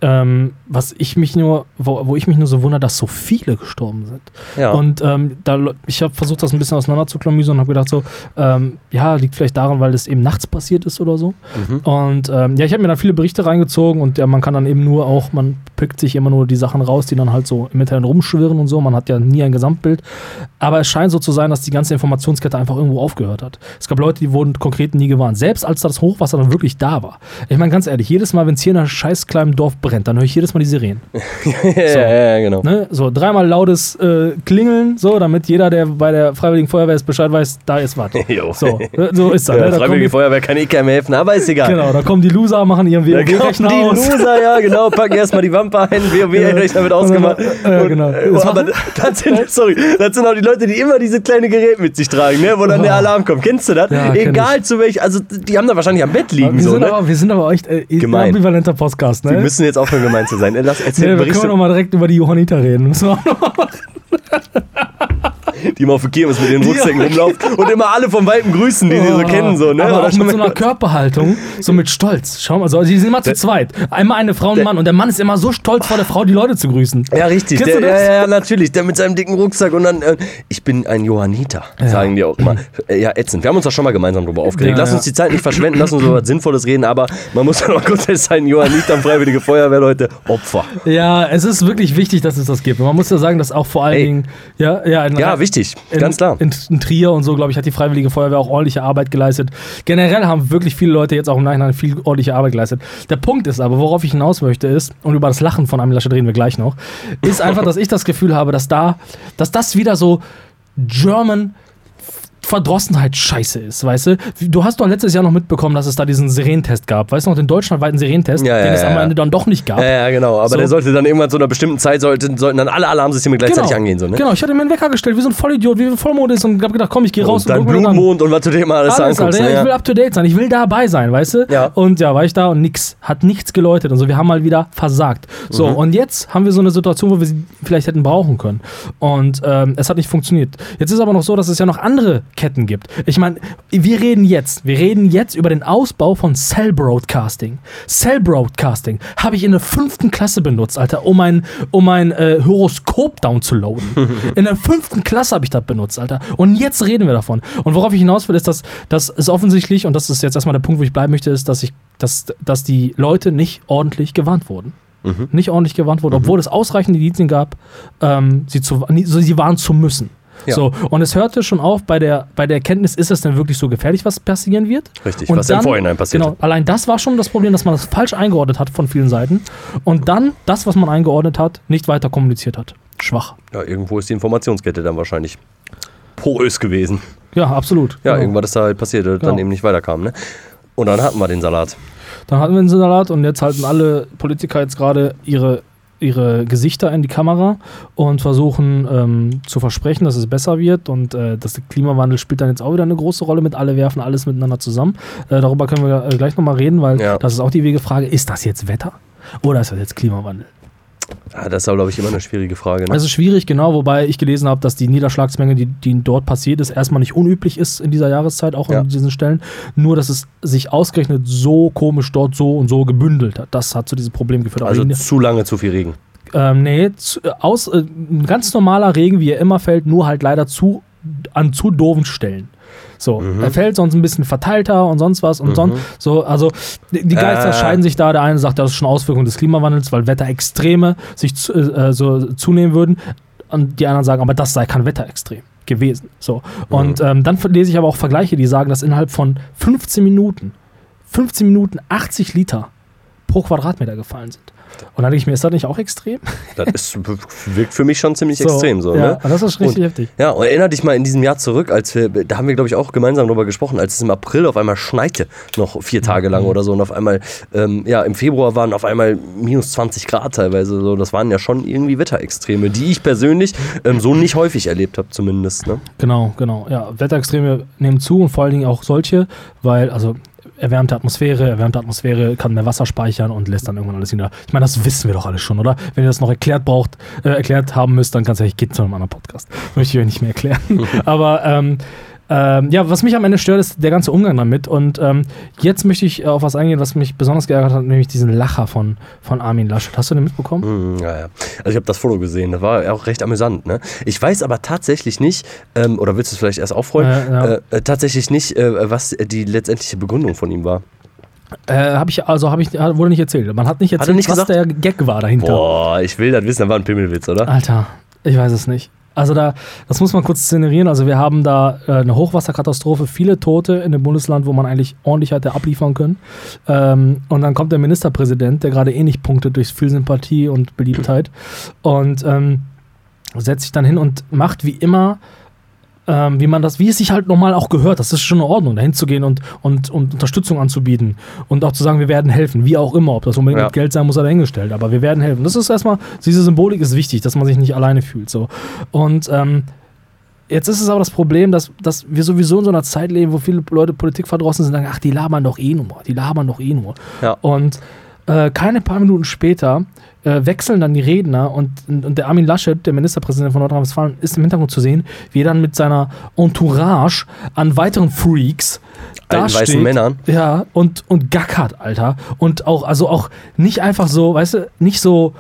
Speaker 2: Ähm, was ich mich nur, wo, wo ich mich nur so wundere, dass so viele gestorben sind.
Speaker 1: Ja.
Speaker 2: Und ähm, da, ich habe versucht, das ein bisschen auseinander zu klamüsern und habe gedacht, so, ähm, ja, liegt vielleicht daran, weil das eben nachts passiert ist oder so.
Speaker 1: Mhm.
Speaker 2: Und ähm, ja, ich habe mir dann viele Berichte reingezogen und ja, man kann dann eben nur auch, man pickt sich immer nur die Sachen raus, die dann halt so im Internet rumschwirren und so. Man hat ja nie ein Gesamtbild. Aber es scheint so zu sein, dass die ganze Informationskette einfach irgendwo aufgehört hat. Es gab Leute, die wurden konkret nie gewarnt. Selbst als das Hochwasser dann wirklich da war. Ich meine, ganz ehrlich, jedes Mal, wenn es hier in einem scheiß kleinen Dorf brennt, dann höre ich jedes Mal die Sirenen. <laughs>
Speaker 1: ja, ja, ja, genau.
Speaker 2: Ne? So dreimal lautes äh, Klingeln, so, damit jeder, der bei der Freiwilligen Feuerwehr ist, Bescheid weiß, da ist was. <laughs> So, ne? so ist das.
Speaker 1: Ja,
Speaker 2: ne? Da
Speaker 1: Freiwillige
Speaker 2: die,
Speaker 1: Feuerwehr kann eh keinem helfen, aber ist egal.
Speaker 2: genau, da kommen die Loser, machen ihren WoW-Rechner
Speaker 1: die
Speaker 2: aus.
Speaker 1: Loser, ja, genau, packen erstmal die Wampe ein, WoW-Rechner wird ausgemacht.
Speaker 2: Ja, genau.
Speaker 1: Und, äh,
Speaker 2: Das
Speaker 1: aber
Speaker 2: machen-
Speaker 1: das <laughs> sind, sorry, das sind auch die Leute, die immer diese kleine Gerät mit sich tragen, ne, wo dann der Alarm kommt. Kennst du das?
Speaker 2: Ja,
Speaker 1: Egal zu welchem, also die haben da wahrscheinlich am Bett liegen.
Speaker 2: wir,
Speaker 1: So,
Speaker 2: sind
Speaker 1: ne?
Speaker 2: aber, wir sind aber echt äh, ambivalenter Podcast, ne?
Speaker 1: Wir müssen jetzt aufhören, gemein zu sein. Lass, erzähl,
Speaker 2: nee, wir können doch mal direkt über die Johanniter reden. Müssen wir auch noch mal machen. <laughs>
Speaker 1: die immer auf der Kirmes mit den Rucksäcken
Speaker 2: Ja.
Speaker 1: rumlaufen und immer alle vom Weitem grüßen, die sie so kennen. So, ne?
Speaker 2: Aber
Speaker 1: Oder
Speaker 2: auch mit so einer Körperhaltung, so mit Stolz. Schau mal, so, die sind immer zu zweit. Einmal eine Frau und ein Mann und der Mann ist immer so stolz vor der Frau, die Leute zu grüßen.
Speaker 1: Ja, richtig. Der,
Speaker 2: du das?
Speaker 1: ja, ja, natürlich. Der mit seinem dicken Rucksack und dann, äh, ich bin ein Johanniter, sagen die auch immer. Äh, ja, ätzend. Wir haben uns da schon mal gemeinsam drüber aufgeregt.
Speaker 2: Ja,
Speaker 1: lass
Speaker 2: ja.
Speaker 1: uns die Zeit nicht verschwenden, lass uns über was Sinnvolles reden, aber man muss <laughs> dann auch kurz festhalten, Johanniter, Freiwillige Feuerwehr, Leute, Opfer.
Speaker 2: Ja, es ist wirklich wichtig, dass es das gibt. Und man muss ja sagen, dass auch vor allen. Dingen, ja, ja,
Speaker 1: Ja, wichtig,
Speaker 2: in,
Speaker 1: ganz klar.
Speaker 2: In, in Trier und so, glaube ich, hat die Freiwillige Feuerwehr auch ordentliche Arbeit geleistet. Generell haben wirklich viele Leute jetzt auch im Nachhinein viel ordentliche Arbeit geleistet. Der Punkt ist aber, worauf ich hinaus möchte, ist, und über das Lachen von Armin Laschet reden wir gleich noch, ist einfach, <laughs> dass ich das Gefühl habe, dass da, dass das wieder so German Verdrossenheit scheiße ist, weißt du? Du hast doch letztes Jahr noch mitbekommen, dass es da diesen Sirenentest gab. Weißt du noch, den deutschlandweiten Sirenentest,
Speaker 1: Ja, ja,
Speaker 2: den es am
Speaker 1: ja.
Speaker 2: Ende dann doch nicht gab.
Speaker 1: Ja, ja, genau. Aber
Speaker 2: So.
Speaker 1: der sollte dann irgendwann zu einer bestimmten Zeit, sollten, sollten dann alle Alarmsysteme gleichzeitig angehen. So, ne?
Speaker 2: Genau, ich hatte mir einen Wecker gestellt, wie so ein Vollidiot, wie ein Vollmond ist und hab gedacht, komm, ich gehe raus
Speaker 1: Und dann
Speaker 2: an.
Speaker 1: Blutmond und was du dir immer alles,
Speaker 2: Alles,
Speaker 1: anguckst.
Speaker 2: Alter,
Speaker 1: ne?
Speaker 2: ich will up to date sein, ich will dabei sein, weißt du?
Speaker 1: Ja.
Speaker 2: Und ja, war ich da und nix, hat nichts geläutet und so, wir haben mal wieder versagt. So,
Speaker 1: Mhm.
Speaker 2: und jetzt haben wir so eine Situation, wo wir sie vielleicht hätten brauchen können. Und ähm, es hat nicht funktioniert. Jetzt ist aber noch so, dass es ja noch andere Ketten gibt. Ich meine, wir reden jetzt, wir reden jetzt über den Ausbau von Cell Broadcasting. Cell Broadcasting habe ich in der fünften Klasse benutzt, Alter, um ein, um ein äh, Horoskop downzuladen. <laughs> in der fünften Klasse habe ich das benutzt, Alter. Und jetzt reden wir davon. Und worauf ich hinaus will, ist, dass, dass es offensichtlich, und das ist jetzt erstmal der Punkt, wo ich bleiben möchte, ist, dass, ich, dass, dass die Leute nicht ordentlich gewarnt wurden. Nicht ordentlich gewarnt wurden, obwohl es ausreichende Indizien gab, ähm, sie, zu, sie warnen zu müssen.
Speaker 1: Ja.
Speaker 2: So, und es hörte schon auf bei der, bei der Erkenntnis, ist es denn wirklich so gefährlich, was passieren wird?
Speaker 1: Richtig,
Speaker 2: Und
Speaker 1: was im Vorhinein passiert.
Speaker 2: Genau, allein das war schon das Problem, dass man das falsch eingeordnet hat von vielen Seiten und dann das, was man eingeordnet hat, nicht weiter kommuniziert hat. Schwach.
Speaker 1: Ja, irgendwo ist die Informationskette dann wahrscheinlich porös gewesen.
Speaker 2: Ja, absolut.
Speaker 1: Ja,
Speaker 2: Genau.
Speaker 1: irgendwas ist da halt passiert, das dann
Speaker 2: Genau.
Speaker 1: eben nicht weiterkam. Ne? Und dann hatten wir den Salat.
Speaker 2: Dann hatten wir einen Salat und jetzt halten alle Politiker jetzt gerade ihre, ihre Gesichter in die Kamera und versuchen ähm, zu versprechen, dass es besser wird und äh, dass der Klimawandel spielt dann jetzt auch wieder eine große Rolle mit. Alle werfen alles miteinander zusammen. Äh, darüber können wir äh, gleich nochmal reden, weil
Speaker 1: Ja.
Speaker 2: das ist auch die Wegefrage. Ist das jetzt Wetter oder ist das jetzt Klimawandel?
Speaker 1: Ja, das ist aber, glaube ich, immer eine schwierige Frage. Ne?
Speaker 2: Ist schwierig, genau, wobei ich gelesen habe, dass die Niederschlagsmenge, die, die dort passiert ist, erstmal nicht unüblich ist in dieser Jahreszeit, auch
Speaker 1: Ja.
Speaker 2: an diesen Stellen. Nur, dass es sich ausgerechnet so komisch dort so und so gebündelt hat. Das hat zu diesem Problem geführt.
Speaker 1: Also zu lange zu viel Regen.
Speaker 2: ähm, nee, zu, aus, äh, ein ganz normaler Regen, wie er immer fällt, nur halt leider zu, an zu doofen Stellen. So,
Speaker 1: Mhm.
Speaker 2: er fällt sonst ein bisschen verteilter und sonst was und sonst so, also die die Geister
Speaker 1: Äh.
Speaker 2: scheiden sich da. Der eine sagt, das ist schon Auswirkung des Klimawandels, weil Wetterextreme sich zu, äh, so zunehmen würden. Und die anderen sagen, aber das sei kein Wetterextrem gewesen. So. Und
Speaker 1: Mhm.
Speaker 2: ähm, dann lese ich aber auch Vergleiche, die sagen, dass innerhalb von 15 Minuten, 15 Minuten 80 Liter pro Quadratmeter gefallen sind. Und dann denke ich mir, ist das nicht auch extrem?
Speaker 1: Das ist, wirkt für mich schon ziemlich <laughs> extrem so.
Speaker 2: Ja,
Speaker 1: Ne?
Speaker 2: das ist richtig
Speaker 1: Und-
Speaker 2: heftig.
Speaker 1: Ja, und erinnere dich mal in diesem Jahr zurück, als wir, da haben wir, glaube ich, auch gemeinsam drüber gesprochen, als es im April auf einmal schneite, noch vier Tage
Speaker 2: Mhm.
Speaker 1: lang oder so, und auf einmal, ähm, ja, im Februar waren auf einmal minus 20 Grad teilweise. So, das waren ja schon irgendwie Wetterextreme, die ich persönlich ähm, so nicht häufig erlebt habe, zumindest. Ne?
Speaker 2: Genau, genau. Ja, Wetterextreme nehmen zu und vor allen Dingen auch solche, weil, also erwärmte Atmosphäre, erwärmte Atmosphäre kann mehr Wasser speichern und lässt dann irgendwann alles wieder. Ich meine, das wissen wir doch alles schon, oder? Wenn ihr das noch erklärt braucht, äh, erklärt haben müsst, dann kann es ja, ich geht zu einem anderen Podcast. <laughs> Möchte ich euch nicht mehr erklären. <laughs> Aber ähm, ähm, ja, was mich am Ende stört, ist der ganze Umgang damit. Und ähm, jetzt möchte ich auf was eingehen, was mich besonders geärgert hat, nämlich diesen Lacher von, von Armin Laschet. Hast du den mitbekommen?
Speaker 1: Hm, ja, ja. Also ich habe das Foto gesehen, das war auch recht amüsant. Ne? Ich weiß aber tatsächlich nicht, ähm, oder willst du es vielleicht erst aufrollen,
Speaker 2: Äh, ja.
Speaker 1: äh, äh, tatsächlich nicht, äh, was die letztendliche Begründung von ihm war.
Speaker 2: Äh, habe ich, also habe ich, wurde nicht erzählt. Man hat nicht
Speaker 1: Hat er
Speaker 2: erzählt,
Speaker 1: nicht
Speaker 2: was
Speaker 1: gesagt?
Speaker 2: der Gag war dahinter.
Speaker 1: Boah, ich will das wissen, das war ein Pimmelwitz, oder?
Speaker 2: Alter, ich weiß es nicht. Also da, das muss man kurz szenerieren. Also wir haben da äh, eine Hochwasserkatastrophe, viele Tote in dem Bundesland, wo man eigentlich ordentlich hätte abliefern können. Ähm, und dann kommt der Ministerpräsident, der gerade eh punktet durch viel Sympathie und Beliebtheit und ähm, setzt sich dann hin und macht wie immer ähm, wie man das, wie es sich halt normal auch gehört. Das ist schon in Ordnung, dahin zu gehen und, und, und Unterstützung anzubieten und auch zu sagen, wir werden helfen, wie auch immer. Ob das unbedingt
Speaker 1: Ja.
Speaker 2: mit Geld sein muss, dahingestellt, aber wir werden helfen. Das ist erstmal, diese Symbolik ist wichtig, dass man sich nicht alleine fühlt. So. Und ähm, Jetzt ist es aber das Problem, dass, dass wir sowieso in so einer Zeit leben, wo viele Leute Politik verdrossen sind und sagen, ach, die labern doch eh nur, die labern doch eh nur.
Speaker 1: Ja.
Speaker 2: Und äh, keine paar Minuten später äh, wechseln dann die Redner und, und der Armin Laschet, der Ministerpräsident von Nordrhein-Westfalen, ist im Hintergrund zu sehen, wie er dann mit seiner Entourage an weiteren Freaks dasteht.
Speaker 1: weißen Männern.
Speaker 2: Ja, und, und gackert, Alter. Und auch, also auch nicht einfach so, weißt du, nicht so.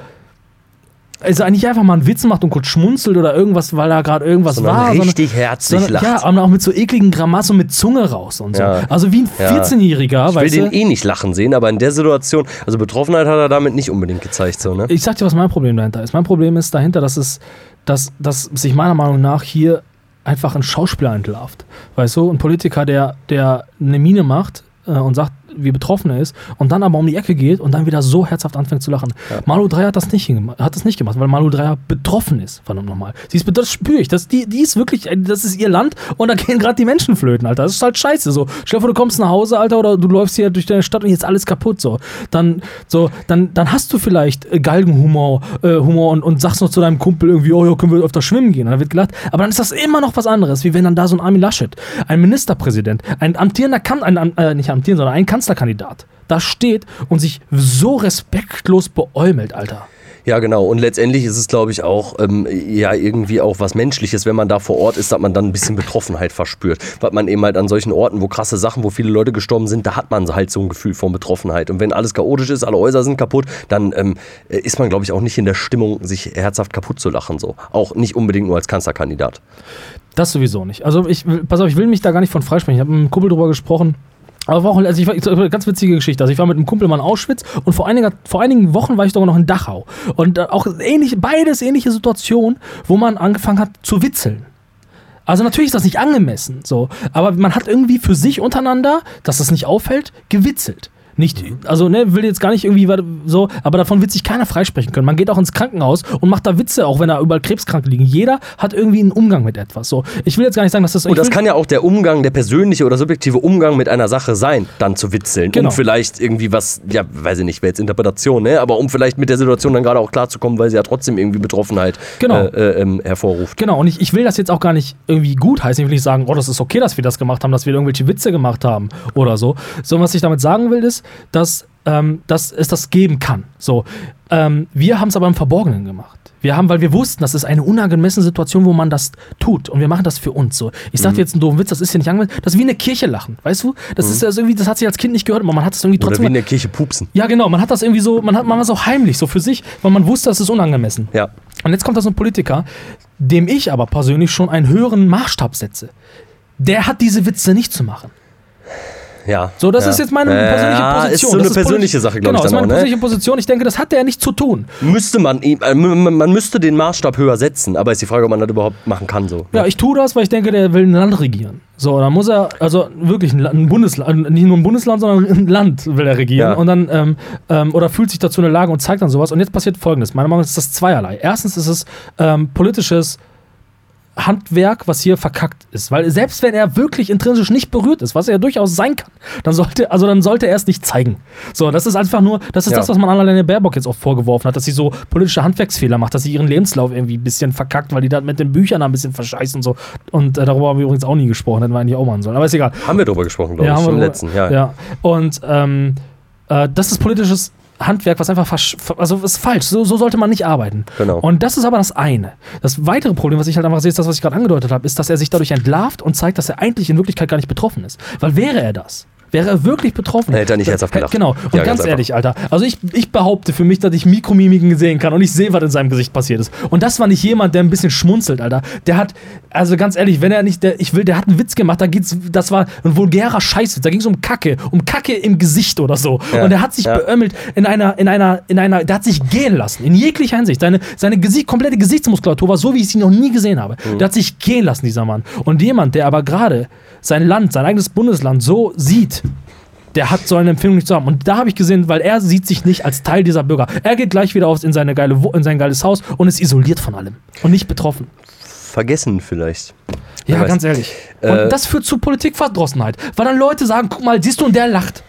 Speaker 2: Also nicht einfach mal einen Witz macht und kurz schmunzelt oder irgendwas, weil da gerade irgendwas
Speaker 1: Sondern
Speaker 2: war.
Speaker 1: richtig herzlich
Speaker 2: sondern,
Speaker 1: lacht.
Speaker 2: Ja, aber auch mit so ekligen Grimassen und mit Zunge raus und so.
Speaker 1: Ja.
Speaker 2: Also wie ein
Speaker 1: Ja.
Speaker 2: 14-Jähriger,
Speaker 1: Ich will den eh nicht lachen sehen, aber in der Situation, also Betroffenheit hat er damit nicht unbedingt gezeigt, so, ne?
Speaker 2: Ich sag dir, was mein Problem dahinter ist. Mein Problem ist dahinter, dass es, dass, dass sich meiner Meinung nach hier einfach ein Schauspieler entlarvt. Weißt du, ein Politiker, der, der eine Miene macht äh, und sagt, wie betroffen er ist und dann aber um die Ecke geht und dann wieder so herzhaft anfängt zu lachen. Malu 3 hat das nicht hat das nicht gemacht, weil Malu 3 betroffen ist, verdammt nochmal. Sie ist, das spüre ich. Das, die, die ist wirklich, äh, das ist ihr Land und da <laughs> gehen gerade die Menschen flöten, Alter. Das ist halt scheiße. So. Stell dir vor, du kommst nach Hause, Alter, oder du läufst hier durch deine Stadt und jetzt alles kaputt. So. Dann, so, dann, dann hast du vielleicht äh, Galgenhumor äh, Humor und, und sagst noch zu deinem Kumpel irgendwie, oh ja, können wir öfter schwimmen gehen. Und dann wird gelacht. Aber dann ist das immer noch was anderes, wie wenn dann da so ein Armin Laschet, ein Ministerpräsident, ein amtierender, kan ein, ein, äh, nicht amtierender, sondern ein Kanzlerkandidat, da steht und sich so respektlos beäumelt, Alter.
Speaker 1: Ja, genau. Und letztendlich ist es, glaube ich, auch ähm, ja irgendwie auch was Menschliches, wenn man da vor Ort ist, dass man dann ein bisschen Betroffenheit verspürt. Weil man eben halt an solchen Orten, wo krasse Sachen, wo viele Leute gestorben sind, da hat man halt so ein Gefühl von Betroffenheit. Und wenn alles chaotisch ist, alle Häuser sind kaputt, dann ähm, äh, ist man, glaube ich, auch nicht in der Stimmung, sich herzhaft kaputt zu lachen. So. Auch nicht unbedingt nur als Kanzlerkandidat.
Speaker 2: Das sowieso nicht. Also ich, will- pass auf, ich will mich da gar nicht von freisprechen. Ich habe mit einem Kumpel drüber gesprochen. Aber auch, also ich war, eine ganz witzige Geschichte. Also ich war mit einem Kumpel mal in Auschwitz und vor, einiger, vor einigen Wochen war ich sogar noch in Dachau. Und äh, auch ähnlich, beides ähnliche Situationen, wo man angefangen hat zu witzeln. Also natürlich ist das nicht angemessen, so. Aber man hat irgendwie für sich untereinander, dass das nicht auffällt, gewitzelt. Nicht, also ne, will jetzt gar nicht irgendwie so, aber davon wird sich keiner freisprechen können. Man geht auch ins Krankenhaus und macht da Witze, auch wenn da überall Krebskranke liegen. Jeder hat irgendwie einen Umgang mit etwas. So, ich will jetzt gar nicht sagen, dass das.
Speaker 1: Und das kann ja auch der Umgang, der persönliche oder subjektive Umgang mit einer Sache sein, dann zu witzeln.
Speaker 2: Genau.
Speaker 1: Um vielleicht irgendwie was, ja, weiß ich nicht, wäre jetzt Interpretation, ne? aber um vielleicht mit der Situation dann gerade auch klarzukommen, weil sie ja trotzdem irgendwie Betroffenheit
Speaker 2: Genau.
Speaker 1: äh, äh, ähm, hervorruft.
Speaker 2: Genau, und ich, ich will das jetzt auch gar nicht irgendwie gut heißen. Ich will nicht sagen, oh, das ist okay, dass wir das gemacht haben, dass wir irgendwelche Witze gemacht haben oder so. Sondern was ich damit sagen will, ist, dass, ähm, dass es das geben kann. So, ähm, wir haben es aber im Verborgenen gemacht. Wir haben, weil wir wussten, das ist eine unangemessene Situation, wo man das tut. Und wir machen das für uns. So, ich sag dir jetzt einen doofen Witz, das ist ja nicht angemessen. Das ist wie eine Kirche lachen, weißt du? Das ist ja so irgendwie, das hat sich als Kind nicht gehört, aber man hat es irgendwie
Speaker 1: Oder
Speaker 2: trotzdem.
Speaker 1: wie in der Kirche pupsen.
Speaker 2: ja, genau, man hat das irgendwie so, man hat man war so heimlich, so für sich, weil man wusste, das ist unangemessen.
Speaker 1: Ja.
Speaker 2: Und jetzt kommt da so ein Politiker, dem ich aber persönlich schon einen höheren Maßstab setze. Der hat diese Witze nicht zu machen.
Speaker 1: Ja.
Speaker 2: So, das
Speaker 1: ja.
Speaker 2: ist jetzt meine persönliche
Speaker 1: ja,
Speaker 2: Position.
Speaker 1: Ist so
Speaker 2: das
Speaker 1: eine persönliche
Speaker 2: politi-
Speaker 1: Sache, glaube
Speaker 2: genau,
Speaker 1: ich,
Speaker 2: das ist meine
Speaker 1: auch, ne?
Speaker 2: persönliche Position. Ich denke, das hat der nicht zu tun.
Speaker 1: Müsste man, äh, man müsste den Maßstab höher setzen, aber ist die Frage, ob man das überhaupt machen kann. So.
Speaker 2: Ja, ich tue das, weil ich denke, der will ein Land regieren. So, dann muss er, also wirklich ein, La- ein Bundesland, nicht nur ein Bundesland, sondern ein Land will er regieren.
Speaker 1: Ja.
Speaker 2: Und dann, ähm, ähm, oder fühlt sich dazu in der Lage und zeigt dann sowas. Und jetzt passiert folgendes: Meiner Meinung nach ist das zweierlei. Erstens ist es ähm, politisches Handwerk, was hier verkackt ist. Weil selbst wenn er wirklich intrinsisch nicht berührt ist, was er ja durchaus sein kann, dann sollte, also dann sollte er es nicht zeigen. So, das ist einfach nur, das ist
Speaker 1: Ja.
Speaker 2: das, was man Annalena Baerbock jetzt auch vorgeworfen hat, dass sie so politische Handwerksfehler macht, dass sie ihren Lebenslauf irgendwie ein bisschen verkackt, weil die da mit den Büchern ein bisschen verscheißen und so. Und äh, darüber haben wir übrigens auch nie gesprochen, hätten wir eigentlich auch machen sollen. Aber ist egal.
Speaker 1: Haben wir drüber gesprochen, glaube
Speaker 2: Ja,
Speaker 1: ich, im letzten. Ja.
Speaker 2: Ja. Und ähm, äh, das ist politisches Handwerk, was einfach versch also ist falsch. So, so sollte man nicht arbeiten.
Speaker 1: Genau.
Speaker 2: Und das ist aber das eine. Das weitere Problem, was ich halt einfach sehe, ist das, was ich gerade angedeutet habe, ist, dass er sich dadurch entlarvt und zeigt, dass er eigentlich in Wirklichkeit gar nicht betroffen ist. Weil wäre er das, wäre er wirklich betroffen.
Speaker 1: Hätte er nicht herzhaft gelacht.
Speaker 2: Genau. Und
Speaker 1: Ja,
Speaker 2: ganz,
Speaker 1: ganz
Speaker 2: ehrlich, Alter. Also ich, ich behaupte für mich, dass ich Mikromimiken sehen kann und ich sehe, was in seinem Gesicht passiert ist. Und das war nicht jemand, der ein bisschen schmunzelt, Alter. Der hat, also ganz ehrlich, wenn er nicht, der, ich will, der hat einen Witz gemacht, da geht's, das war ein vulgärer Scheißwitz, da ging es um Kacke, um Kacke im Gesicht oder so.
Speaker 1: Ja.
Speaker 2: Und der hat sich
Speaker 1: Ja.
Speaker 2: beömmelt in einer, in einer, in einer, der hat sich gehen lassen, in jeglicher Hinsicht. Seine, seine Gesicht, komplette Gesichtsmuskulatur war so, wie ich sie noch nie gesehen habe.
Speaker 1: Mhm.
Speaker 2: Der hat sich gehen lassen, dieser Mann. Und jemand, der aber gerade sein Land, sein eigenes Bundesland so sieht, der hat so eine Empfindung nicht zusammen. Und da habe ich gesehen, weil er sieht sich nicht als Teil dieser Bürger. Er geht gleich wieder auf in, seine geile, in sein geiles Haus und ist isoliert von allem. Und nicht betroffen.
Speaker 1: Vergessen vielleicht.
Speaker 2: Ja, ganz ehrlich. Und
Speaker 1: Äh,
Speaker 2: das führt zu Politikverdrossenheit. Weil dann Leute sagen, guck mal, siehst du, und der lacht.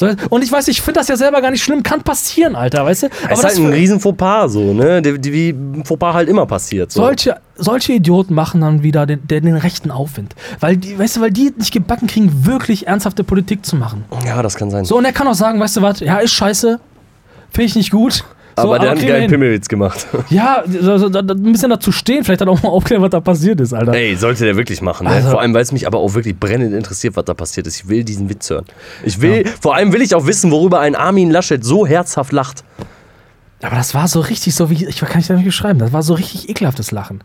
Speaker 2: So, und ich weiß, ich finde das ja selber gar nicht schlimm. Kann passieren, Alter, weißt du?
Speaker 1: Es ist halt ein riesen Fauxpas so, ne? Wie ein Fauxpas halt immer passiert. So.
Speaker 2: Solche, solche Idioten machen dann wieder den, den, den rechten Aufwind. Weil die, weißt du, weil die nicht gebacken kriegen, wirklich ernsthafte Politik zu machen.
Speaker 1: Ja, das kann sein.
Speaker 2: So, und er kann auch sagen, weißt du was, ja, ist scheiße, Finde ich nicht gut.
Speaker 1: Aber der hat einen geilen. Pimmelwitz gemacht. <laughs>
Speaker 2: Ja, so, so, da, da, ein bisschen dazu stehen, vielleicht dann auch mal aufklären, was da passiert ist, Alter.
Speaker 1: Ey, sollte der wirklich machen. Ne?
Speaker 2: Also-
Speaker 1: vor allem, weil es mich aber auch wirklich brennend interessiert, was da passiert ist. Ich will diesen Witz hören. Ich will, vor allem will ich auch wissen, worüber ein Armin Laschet so herzhaft lacht.
Speaker 2: Aber das war so richtig so, wie, ich kann ich das nicht beschreiben, das war so richtig ekelhaftes Lachen.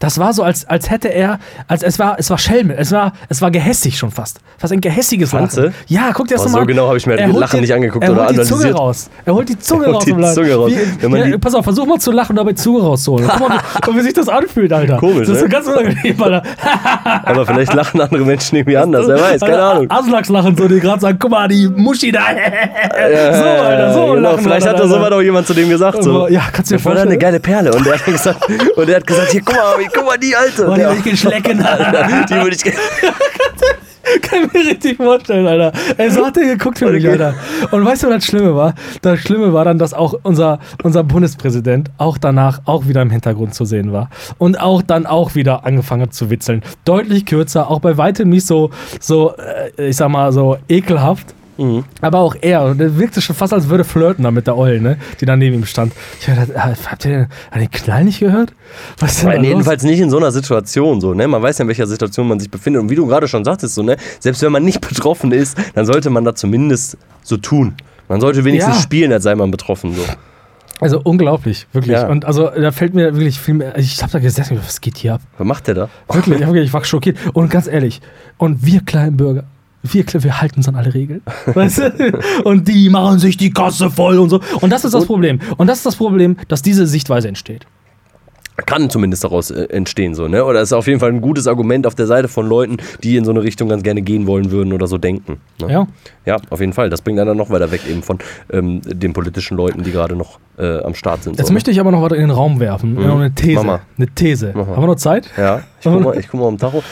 Speaker 2: Das war so, als, als hätte er, als es war, es war Schelme, es war, es war gehässig schon fast. Fast ein gehässiges
Speaker 1: Fandst
Speaker 2: Lachen.
Speaker 1: du?
Speaker 2: Ja, guck dir das
Speaker 1: Oh,
Speaker 2: nochmal
Speaker 1: so genau habe ich mir
Speaker 2: Er
Speaker 1: Lachen
Speaker 2: die-
Speaker 1: nicht angeguckt
Speaker 2: er
Speaker 1: oder
Speaker 2: holt die Zunge raus. Er holt die Zunge <laughs>
Speaker 1: Er holt
Speaker 2: raus.
Speaker 1: die. Zunge raus.
Speaker 2: Wie, ja,
Speaker 1: die-
Speaker 2: pass auf, versuch mal zu lachen und dabei Zunge rauszuholen. Guck mal, <laughs> wie, wie sich das anfühlt, Alter.
Speaker 1: Komisch,
Speaker 2: Das ist
Speaker 1: ne?
Speaker 2: so ganz unangenehm, Alter. <laughs>
Speaker 1: Aber vielleicht lachen andere Menschen irgendwie anders. Wer weiß, keine Ahnung.
Speaker 2: Aslaks lachen so, die gerade sagen, guck mal, die Muschi da. so, Alter, so
Speaker 1: genau.
Speaker 2: lachen
Speaker 1: Vielleicht hat
Speaker 2: Alter.
Speaker 1: sowas auch jemand zu dem gesagt. So.
Speaker 2: Ja, kannst du dir
Speaker 1: Das war eine
Speaker 2: vorstellen?
Speaker 1: geile Perle. Und der hat gesagt, und der hat gesagt hier, guck mal, guck mal die Alte.
Speaker 2: Oh, die
Speaker 1: Ja.
Speaker 2: will ich geschlecken. <laughs>
Speaker 1: Die würde ich. <laughs>
Speaker 2: Kann ich mir richtig vorstellen, Alter. Ey, so hat er geguckt für mich. Alter. Und weißt du, was das Schlimme war? Das Schlimme war dann, dass auch unser, unser Bundespräsident auch danach auch wieder im Hintergrund zu sehen war. Und auch dann auch wieder angefangen hat zu witzeln. Deutlich kürzer, auch bei weitem nicht so, so äh, ich sag mal, so ekelhaft.
Speaker 1: Mhm.
Speaker 2: Aber auch er, und der wirkte schon fast, als würde flirten da mit der Eulen, ne? die da neben ihm stand. Ich hab gedacht, ah, habt ihr den, habt den Knall nicht gehört? Was denn
Speaker 1: Nein, jedenfalls nicht in so einer Situation so, ne? Man weiß ja, in welcher Situation man sich befindet. Und wie du gerade schon sagtest, so, ne? Selbst wenn man nicht <laughs> betroffen ist, dann sollte man da zumindest so tun. Man sollte wenigstens
Speaker 2: Ja.
Speaker 1: spielen, als sei man betroffen. So.
Speaker 2: Also unglaublich, wirklich.
Speaker 1: Ja.
Speaker 2: Und also da fällt mir wirklich viel mehr. Ich hab da gesessen, was geht hier ab?
Speaker 1: Was macht der da?
Speaker 2: Wirklich, ich, wirklich, ich war schockiert. Und ganz ehrlich, und wir kleinen Bürger, wir, wir halten uns an alle Regeln. Weißt du? <laughs> Und die machen sich die Kasse voll und so. Und das ist das Problem. Und das ist das Problem, dass diese Sichtweise entsteht.
Speaker 1: Kann zumindest daraus äh, entstehen, so, ne? Oder ist auf jeden Fall ein gutes Argument auf der Seite von Leuten, die in so eine Richtung ganz gerne gehen wollen würden oder so denken. Ne?
Speaker 2: Ja.
Speaker 1: Ja, auf jeden Fall. Das bringt einen dann noch weiter weg eben von ähm, den politischen Leuten, die gerade noch äh, am Start sind.
Speaker 2: Jetzt
Speaker 1: so,
Speaker 2: möchte ich aber noch was in den Raum werfen. Noch eine These.
Speaker 1: Mach mal.
Speaker 2: Eine These.
Speaker 1: Mach mal.
Speaker 2: Haben wir noch Zeit?
Speaker 1: ne? Ja, ich guck mal, ich guck mal am Tacho.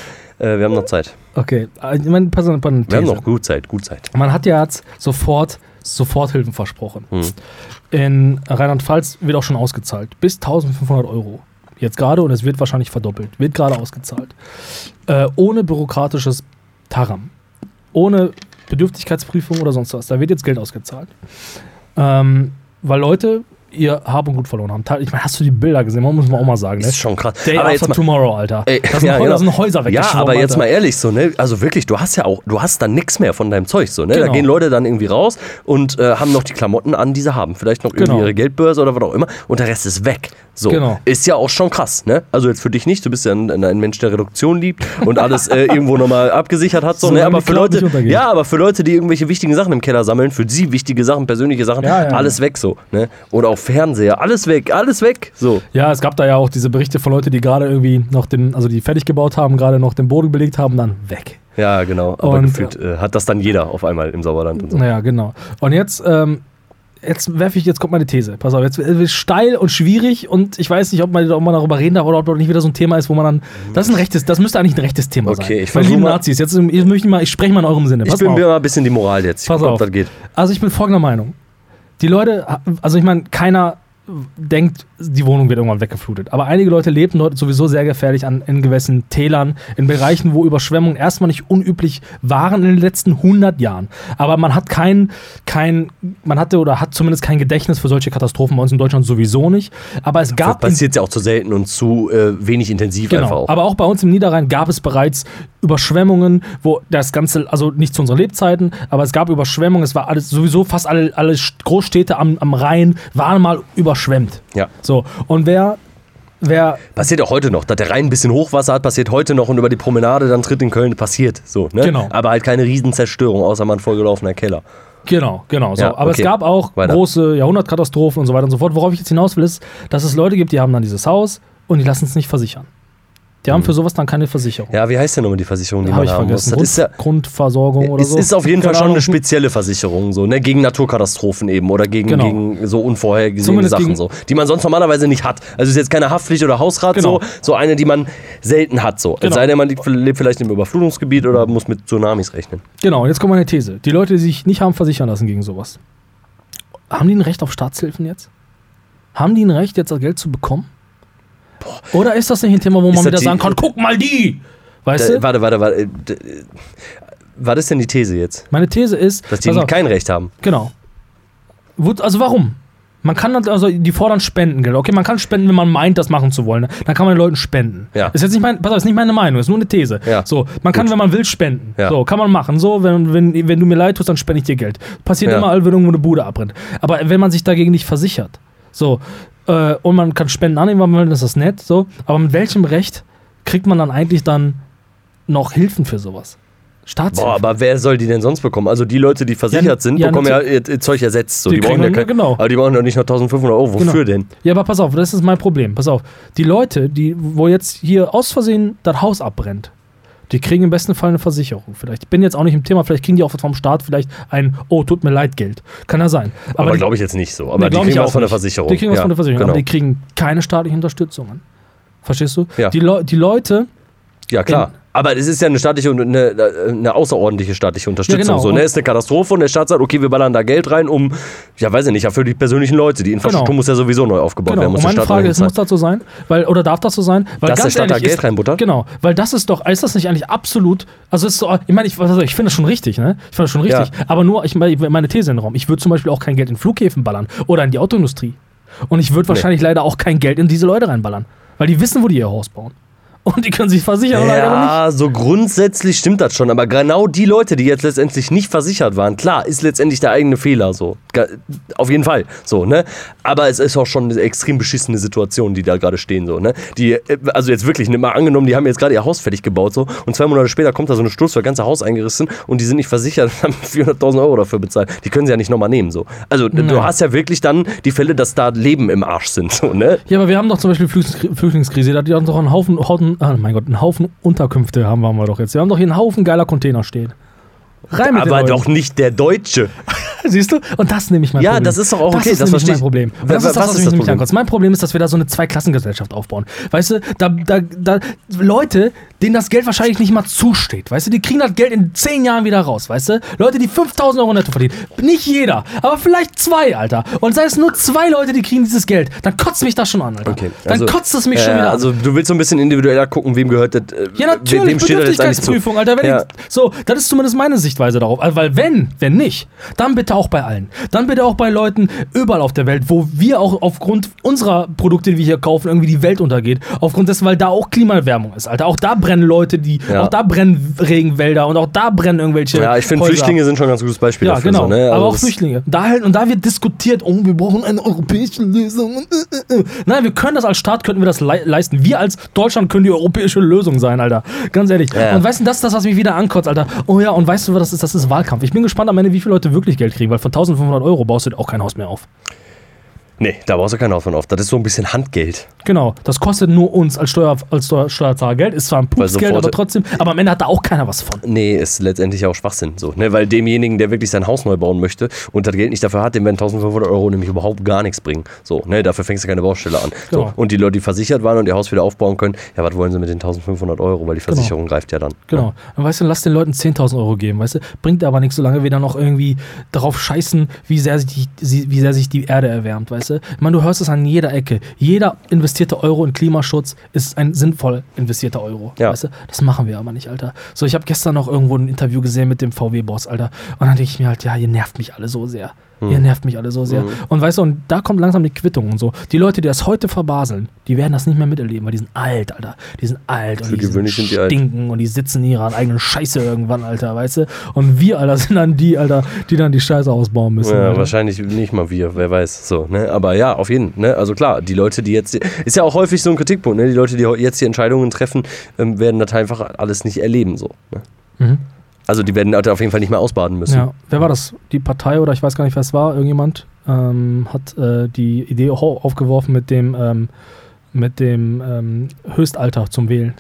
Speaker 1: Äh, wir haben noch Zeit.
Speaker 2: Okay. Ich meine, pass auf, eine
Speaker 1: Wir haben
Speaker 2: These.
Speaker 1: noch gut Zeit, gut Zeit.
Speaker 2: Man hat ja jetzt sofort Soforthilfen versprochen.
Speaker 1: Hm.
Speaker 2: In Rheinland-Pfalz wird auch schon ausgezahlt. Bis 1500 Euro. Jetzt gerade und es wird wahrscheinlich verdoppelt. Wird gerade ausgezahlt. Äh, ohne bürokratisches Taram. Ohne Bedürftigkeitsprüfung oder sonst was. Da wird jetzt Geld ausgezahlt. Ähm, weil Leute ihr Hab und Gut verloren haben. Ich meine, hast du die Bilder gesehen? Man muss man auch mal sagen. Ne?
Speaker 1: Ist schon krass.
Speaker 2: Day
Speaker 1: aber
Speaker 2: after
Speaker 1: jetzt mal,
Speaker 2: tomorrow, Alter.
Speaker 1: Ey,
Speaker 2: da, sind <laughs>
Speaker 1: ja,
Speaker 2: Häuser,
Speaker 1: genau.
Speaker 2: da sind Häuser
Speaker 1: Ja,
Speaker 2: weggeschwommen,
Speaker 1: aber jetzt
Speaker 2: Alter.
Speaker 1: mal ehrlich so, ne? Also wirklich, du hast ja auch, du hast dann nichts mehr von deinem Zeug so, ne? Da
Speaker 2: Genau.
Speaker 1: gehen Leute dann irgendwie raus und äh, haben noch die Klamotten an, die sie haben. Vielleicht noch irgendwie
Speaker 2: Genau.
Speaker 1: ihre Geldbörse oder was auch immer und der Rest ist weg. So.
Speaker 2: Genau.
Speaker 1: Ist ja auch schon krass, ne? Also jetzt für dich nicht, du bist ja ein, ein Mensch, der Reduktion liebt und alles äh, <laughs> irgendwo nochmal abgesichert hat, so, ne?
Speaker 2: Solange
Speaker 1: Aber für Leute, ja, aber für Leute, die irgendwelche wichtigen Sachen im Keller sammeln, für sie wichtige Sachen, persönliche Sachen,
Speaker 2: Ja, ja,
Speaker 1: alles weg so, ne? Oder auch Fernseher, alles weg, alles weg, so.
Speaker 2: Ja, es gab da ja auch diese Berichte von Leuten, die gerade irgendwie noch den, also die fertig gebaut haben, gerade noch den Boden belegt haben, dann weg.
Speaker 1: Ja, genau. Aber
Speaker 2: Und-
Speaker 1: gefühlt äh, hat das dann jeder auf einmal im Sauerland und so.
Speaker 2: Naja, genau. Und jetzt, ähm, jetzt werfe ich, jetzt kommt meine These. Pass auf, jetzt wird es steil und schwierig und ich weiß nicht, ob man, ob man darüber reden darf oder ob das nicht wieder so ein Thema ist, wo man dann. Das ist ein rechtes, das müsste eigentlich ein rechtes Thema
Speaker 1: Okay,
Speaker 2: sein.
Speaker 1: ich
Speaker 2: Meine
Speaker 1: versuch
Speaker 2: lieben
Speaker 1: mal-
Speaker 2: Nazis, jetzt, jetzt möchte ich mal, ich spreche mal in eurem Sinne.
Speaker 1: Ich
Speaker 2: Pass
Speaker 1: bin
Speaker 2: mal
Speaker 1: mir
Speaker 2: auf.
Speaker 1: mal ein bisschen die Moral jetzt. Ich
Speaker 2: Pass
Speaker 1: guck, ob
Speaker 2: auf.
Speaker 1: das geht.
Speaker 2: Also ich bin folgender Meinung. Die Leute, also ich meine, keiner denkt, die Wohnung wird irgendwann weggeflutet. Aber einige Leute lebten dort sowieso sehr gefährlich an, in gewissen Tälern, in Bereichen, wo Überschwemmungen erstmal nicht unüblich waren in den letzten 100 Jahren. Aber man hat kein, kein, man hatte oder hat zumindest kein Gedächtnis für solche Katastrophen bei uns in Deutschland sowieso nicht. Aber es
Speaker 1: Das
Speaker 2: gab in
Speaker 1: passiert ja auch zu selten und zu äh, wenig intensiv einfach
Speaker 2: Genau.
Speaker 1: auch.
Speaker 2: Aber auch bei uns im Niederrhein gab es bereits Überschwemmungen, wo das Ganze, also nicht zu unseren Lebzeiten, aber es gab Überschwemmungen. Es war alles, sowieso fast alle, alle Großstädte am, am Rhein waren mal überschwemmt.
Speaker 1: ja.
Speaker 2: So. Und wer, wer,
Speaker 1: Passiert auch heute noch. Dass der Rhein ein bisschen Hochwasser hat, passiert heute noch und über die Promenade dann tritt in Köln, passiert. So, ne?
Speaker 2: Genau.
Speaker 1: Aber halt keine Riesenzerstörung, außer mal ein vollgelaufener Keller.
Speaker 2: genau, genau. So.
Speaker 1: Ja,
Speaker 2: aber
Speaker 1: okay.
Speaker 2: es gab auch
Speaker 1: Weiter.
Speaker 2: große Jahrhundertkatastrophen und so weiter und so fort. Worauf ich jetzt hinaus will, ist, dass es Leute gibt, die haben dann dieses Haus und die lassen es nicht versichern. Die haben für sowas dann keine Versicherung.
Speaker 1: Mhm. Ja, wie heißt denn nochmal die Versicherung, die
Speaker 2: Habe
Speaker 1: man
Speaker 2: ich
Speaker 1: haben muss? Das
Speaker 2: Grund,
Speaker 1: ist ja.
Speaker 2: Grundversorgung oder
Speaker 1: Es
Speaker 2: so.
Speaker 1: ist auf jeden Fall schon eine spezielle Versicherung, so, ne? Gegen Naturkatastrophen eben oder gegen,
Speaker 2: Genau.
Speaker 1: gegen so unvorhergesehene
Speaker 2: Zumindest
Speaker 1: Sachen, so, die man sonst normalerweise nicht hat. Also ist jetzt keine Haftpflicht oder Hausrat,
Speaker 2: Genau.
Speaker 1: so, so eine, die man selten hat. So.
Speaker 2: Genau.
Speaker 1: Es sei denn, man liegt, lebt vielleicht im Überflutungsgebiet oder muss mit Tsunamis rechnen.
Speaker 2: Genau, und jetzt kommt meine These. Die Leute, die sich nicht haben versichern lassen gegen sowas, haben die ein Recht auf Staatshilfen jetzt? Haben die ein Recht, jetzt das Geld zu bekommen? Oder ist das nicht ein Thema, wo man
Speaker 1: das
Speaker 2: wieder
Speaker 1: die-
Speaker 2: sagen kann, guck mal die! Weißt
Speaker 1: Da,
Speaker 2: du?
Speaker 1: warte, warte, warte. äh, d- Was ist denn die These jetzt?
Speaker 2: Meine These ist,
Speaker 1: Dass die
Speaker 2: auf,
Speaker 1: kein Recht haben.
Speaker 2: genau. Also warum? Man kann dann- also die fordern Spendengeld. Okay, man kann spenden, wenn man meint, das machen zu wollen. Ne? Dann kann man den Leuten spenden.
Speaker 1: Ja.
Speaker 2: Ist jetzt nicht mein, pass auf, ist nicht meine Meinung, ist nur eine These.
Speaker 1: Ja.
Speaker 2: So, man kann, wenn man will, spenden.
Speaker 1: Ja.
Speaker 2: So, kann man machen. So, wenn, wenn, wenn du mir leid tust, dann spende ich dir Geld. Passiert
Speaker 1: Ja.
Speaker 2: immer, wenn irgendwo eine Bude abbrennt. Aber wenn man sich dagegen nicht versichert, so, äh, und man kann Spenden annehmen, weil man will, das ist nett, so, aber mit welchem Recht kriegt man dann eigentlich dann noch Hilfen für sowas? Staatshilfe.
Speaker 1: Boah, aber wer soll die denn sonst bekommen? Also die Leute, die versichert
Speaker 2: Ja,
Speaker 1: sind,
Speaker 2: ja,
Speaker 1: bekommen ja ihr, ihr Zeug ersetzt. So,
Speaker 2: Die
Speaker 1: die, brauchen ja kein,
Speaker 2: genau.
Speaker 1: Aber die brauchen doch nicht noch 1500 Euro. Wofür denn?
Speaker 2: Ja, aber pass auf, das ist mein Problem. Pass auf. Die Leute, die, wo jetzt hier aus Versehen das Haus abbrennt, die kriegen im besten Fall eine Versicherung. Vielleicht. Ich bin jetzt auch nicht im Thema, vielleicht kriegen die auch vom Staat vielleicht ein Oh, tut mir leid Geld. Kann ja sein.
Speaker 1: Aber,
Speaker 2: die-
Speaker 1: glaube ich jetzt nicht so. Aber
Speaker 2: Nee,
Speaker 1: die kriegen was
Speaker 2: auch
Speaker 1: von der. Versicherung.
Speaker 2: Die kriegen was
Speaker 1: ja,
Speaker 2: von der Versicherung,
Speaker 1: Genau.
Speaker 2: aber die kriegen keine staatliche Unterstützungen. Verstehst du?
Speaker 1: Ja.
Speaker 2: Die, Leu die Leute,
Speaker 1: Ja, klar. Aber es ist ja eine staatliche und eine, eine außerordentliche staatliche Unterstützung.
Speaker 2: genau.
Speaker 1: So, ne? Ist eine Katastrophe und der Staat sagt, okay, wir ballern da Geld rein, um, ja, weiß ich nicht, ja, für die persönlichen Leute. Die Infrastruktur
Speaker 2: Genau.
Speaker 1: muss ja sowieso neu aufgebaut
Speaker 2: genau.
Speaker 1: werden. Muss
Speaker 2: Und meine
Speaker 1: Staat
Speaker 2: Frage ist, muss das so sein? Weil, oder darf das so sein? Weil
Speaker 1: Dass der
Speaker 2: ganz
Speaker 1: Staat da
Speaker 2: ehrlich
Speaker 1: Geld
Speaker 2: ist,
Speaker 1: reinbuttert?
Speaker 2: Genau, weil das ist doch, ist das nicht eigentlich absolut, also ist so, ich meine, ich, ich, ich finde das schon richtig, ne? Ich finde das schon richtig.
Speaker 1: Ja.
Speaker 2: Aber nur, ich meine, meine These in den Raum. Ich würde zum Beispiel auch kein Geld in Flughäfen ballern oder in die Autoindustrie. Und ich würde wahrscheinlich leider auch kein Geld in diese Leute reinballern. Weil die wissen, wo die ihr Haus bauen. Und die können sich versichern oder aber nicht.
Speaker 1: Ja, so grundsätzlich stimmt das schon, aber genau die Leute, die jetzt letztendlich nicht versichert waren, klar, ist letztendlich der eigene Fehler so. Auf jeden Fall, so, ne? Aber es ist auch schon eine extrem beschissene Situation, die da gerade stehen, so, ne? Die, äh, also jetzt wirklich, ne, mal angenommen, die haben jetzt gerade ihr Haus fertig gebaut, so, und zwei Monate später kommt da so eine Sturz, das ganze Haus eingerissen und die sind nicht versichert und <laughs> haben 400.000 Euro dafür bezahlt. Die können sie ja nicht nochmal nehmen, so. Also, du
Speaker 2: Nein.
Speaker 1: hast ja wirklich dann die Fälle, dass da Leben im Arsch sind, so, ne?
Speaker 2: Ja, aber wir haben doch zum Beispiel Flüchtlingskri- Flüchtlingskrise. Da hat die doch einen Haufen, Haufen ah, mein Gott, einen Haufen Unterkünfte haben wir doch jetzt. Wir haben doch hier einen Haufen geiler Container stehen. Rein mit
Speaker 1: Aber doch nicht der Deutsche. <laughs>
Speaker 2: Siehst du? Und das nehme ich mein
Speaker 1: Ja,
Speaker 2: Problem.
Speaker 1: das ist doch auch okay,
Speaker 2: Das ist
Speaker 1: das
Speaker 2: nämlich mein. Problem. Und das ist das,
Speaker 1: was
Speaker 2: was
Speaker 1: ist
Speaker 2: mich
Speaker 1: das Problem?
Speaker 2: ankotzt. Mein Problem ist, dass wir da so eine Zweiklassengesellschaft aufbauen. Weißt du, da, da, da Leute, denen das Geld wahrscheinlich nicht mal zusteht. Weißt du, die kriegen das Geld in zehn Jahren wieder raus. Weißt du, Leute, die 5000 Euro netto verdienen. Nicht jeder, aber vielleicht zwei, Alter. Und sei es nur zwei Leute, die kriegen dieses Geld, dann kotzt mich das schon an, Alter.
Speaker 1: Okay,
Speaker 2: dann
Speaker 1: also,
Speaker 2: kotzt es mich
Speaker 1: äh,
Speaker 2: schon wieder an.
Speaker 1: Also du willst so ein bisschen individueller gucken, wem gehört das. Äh,
Speaker 2: Ja, natürlich,
Speaker 1: wem steht das jetzt eigentlich zu?
Speaker 2: Bedürftigkeitsprüfung, Alter. Wenn
Speaker 1: Ja.
Speaker 2: ich, so, das ist zumindest meine Sichtweise darauf. Also, weil wenn, wenn nicht, dann bitte auch bei allen. Dann bitte auch bei Leuten überall auf der Welt, wo wir auch aufgrund unserer Produkte, die wir hier kaufen, irgendwie die Welt untergeht. Aufgrund dessen, weil da auch Klimaerwärmung ist, Alter. Auch da brennen Leute, die,
Speaker 1: Ja.
Speaker 2: auch da brennen Regenwälder und auch da brennen irgendwelche.
Speaker 1: Ja, ich finde. Flüchtlinge sind schon ein ganz gutes Beispiel
Speaker 2: Ja,
Speaker 1: dafür.
Speaker 2: genau.
Speaker 1: So, ne?
Speaker 2: aber
Speaker 1: Also
Speaker 2: auch
Speaker 1: das-
Speaker 2: Flüchtlinge. Da halt, und da wird diskutiert, oh, wir brauchen eine europäische Lösung. äh, äh, äh. Nein, wir können das als Staat, könnten wir das lei- leisten. Wir als Deutschland können die europäische Lösung sein, Alter. Ganz ehrlich.
Speaker 1: Ja.
Speaker 2: Und weißt du, das ist das, was mich wieder ankotzt, Alter. Oh ja, und weißt du, was das ist? Das ist Wahlkampf. Ich bin gespannt am Ende, wie viele Leute wirklich Geld kriegen, weil von 1500 Euro baust du auch kein Haus mehr auf.
Speaker 1: Nee, da brauchst du keinen von auf. Das ist so ein bisschen Handgeld.
Speaker 2: Genau, das kostet nur uns als, Steuer, als Steuer, Steuerzahler Geld. Ist zwar ein Pupsgeld, aber trotzdem. Aber am Ende hat da auch keiner was von.
Speaker 1: Nee, ist letztendlich auch Schwachsinn. So, ne? Weil demjenigen, der wirklich sein Haus neu bauen möchte und das Geld nicht dafür hat, dem werden 1500 Euro nämlich überhaupt gar nichts bringen. So, ne? Dafür fängst du keine Baustelle an.
Speaker 2: Genau.
Speaker 1: So, und die Leute, die versichert waren und ihr Haus wieder aufbauen können, ja, was wollen sie mit den 1500 Euro? Weil die Versicherung greift ja dann.
Speaker 2: Genau. Und weißt du, lass den Leuten 10.000 Euro geben, weißt du? Bringt aber nichts, solange wir dann noch irgendwie darauf scheißen, wie sehr sich die, wie sehr sich die Erde erwärmt, weißt du? Ich meine, du hörst es an jeder Ecke. Jeder investierte Euro in Klimaschutz ist ein sinnvoll investierter Euro,
Speaker 1: Ja.
Speaker 2: weißt du? Das machen wir aber nicht, Alter. So, ich habe gestern noch irgendwo ein Interview gesehen mit dem VW-Boss, Alter. Und dann denke ich mir halt, ja, ihr nervt mich alle so sehr.
Speaker 1: Hm.
Speaker 2: Ihr nervt mich alle so sehr. Und weißt du, und da kommt langsam die Quittung und so. Die Leute, die das heute verbaseln, die werden das nicht mehr miterleben, weil die sind alt, Alter. Die sind alt und
Speaker 1: Für
Speaker 2: die
Speaker 1: gewöhnlich sind die alt.
Speaker 2: stinken und die sitzen in ihrer eigenen Scheiße irgendwann, Alter, weißt du? Und wir, Alter, <laughs> sind dann die, Alter, die dann die Scheiße ausbauen müssen.
Speaker 1: Ja,
Speaker 2: Alter.
Speaker 1: wahrscheinlich nicht mal wir, wer weiß. So, ne? Aber ja, auf jeden Fall. Ne? Also klar, die Leute, die jetzt. Ist ja auch häufig so ein Kritikpunkt, ne? Die Leute, die jetzt die Entscheidungen treffen, ähm, werden das einfach alles nicht erleben. So, ne?
Speaker 2: Mhm.
Speaker 1: Also die werden auf jeden Fall nicht mehr ausbaden müssen.
Speaker 2: Ja, wer war das? Die Partei oder ich weiß gar nicht, wer es war, irgendjemand ähm, hat äh, die Idee au- aufgeworfen mit dem, ähm, mit dem ähm, Höchstalter zum Wählen.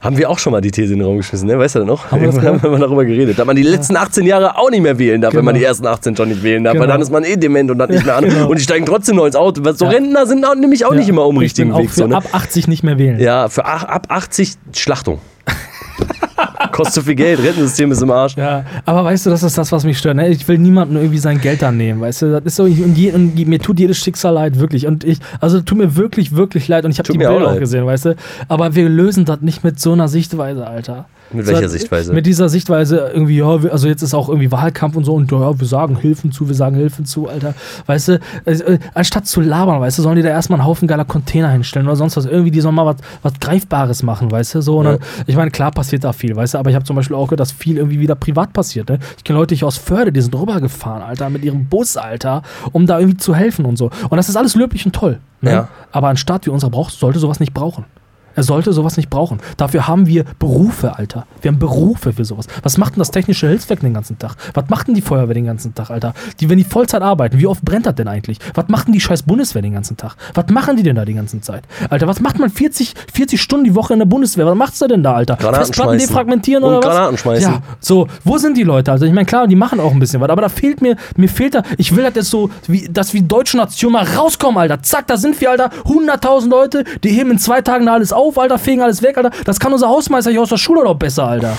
Speaker 1: Haben wir auch schon mal die These in den Raum geschmissen, ne? Weißt du noch?
Speaker 2: Haben wir das <laughs>
Speaker 1: haben wir darüber geredet. Da man die letzten 18 Jahre auch nicht mehr wählen darf, wenn man
Speaker 2: Genau.
Speaker 1: die ersten 18 schon nicht wählen darf, weil
Speaker 2: Genau.
Speaker 1: dann ist man eh dement und dann nicht mehr an.
Speaker 2: genau.
Speaker 1: Und die steigen trotzdem noch ins Auto. Weil So
Speaker 2: Ja.
Speaker 1: Rentner sind auch, nämlich auch nicht immer um richtigen Weg.
Speaker 2: für
Speaker 1: So, ne?
Speaker 2: ab 80 nicht mehr wählen.
Speaker 1: Ja, für ab 80 Schlachtung. <laughs> Kostet zu viel Geld, Rentensystem ist im Arsch.
Speaker 2: Ja, aber weißt du, das ist das, was mich stört. Ne? Ich will niemandem irgendwie sein Geld annehmen, weißt du? Das ist so, und, je, und mir tut jedes Schicksal leid, wirklich. Und ich, also tut mir wirklich, wirklich leid. Und ich habe die
Speaker 1: auch
Speaker 2: Bilder auch gesehen, weißt du? Aber wir lösen das nicht mit so einer Sichtweise, Alter.
Speaker 1: Mit
Speaker 2: So,
Speaker 1: welcher Sichtweise?
Speaker 2: Mit dieser Sichtweise irgendwie, ja, also jetzt ist auch irgendwie Wahlkampf und so und ja, wir sagen Hilfen zu, wir sagen Hilfen zu, Alter. Weißt du, äh, äh, anstatt zu labern, weißt du, sollen die da erstmal einen Haufen geiler Container hinstellen oder sonst was. Irgendwie, die sollen mal was, was Greifbares machen, weißt du, so. Und
Speaker 1: Ja.
Speaker 2: dann, ich meine, klar passiert da viel, weißt du, aber ich habe zum Beispiel auch gehört, dass viel irgendwie wieder privat passiert, ne? Ich kenne Leute hier aus Förde, die sind rübergefahren, Alter, mit ihrem Bus, Alter, um da irgendwie zu helfen und so. Und das ist alles löblich und toll, ne?
Speaker 1: Ja.
Speaker 2: Aber ein Staat wie unser braucht, sollte sowas nicht brauchen. Er sollte sowas nicht brauchen. Dafür haben wir Berufe, Alter. Wir haben Berufe für sowas. Was macht denn das technische Hilfswerk den ganzen Tag? Was macht denn die Feuerwehr den ganzen Tag, Alter? Die, wenn die Vollzeit arbeiten, wie oft brennt das denn eigentlich? Was macht denn die scheiß Bundeswehr den ganzen Tag? Was machen die denn da die ganze Zeit? Alter, was macht man 40, 40 Stunden die Woche in der Bundeswehr? Was macht's da denn da, Alter?
Speaker 1: Granaten
Speaker 2: Festplatten defragmentieren
Speaker 1: Und
Speaker 2: oder was?
Speaker 1: Granaten schmeißen.
Speaker 2: Ja, so, wo sind die Leute? Also ich meine, klar, die machen auch ein bisschen was, aber da fehlt mir, mir fehlt da, ich will das jetzt so, wie, dass wir deutsche Nation mal rauskommen, Alter. Zack, da sind wir, Alter, 100.000 Leute, die heben in zwei Tagen da alles auf, Alter, fegen alles weg, Alter. Das kann unser Hausmeister hier aus der Schule doch besser, Alter.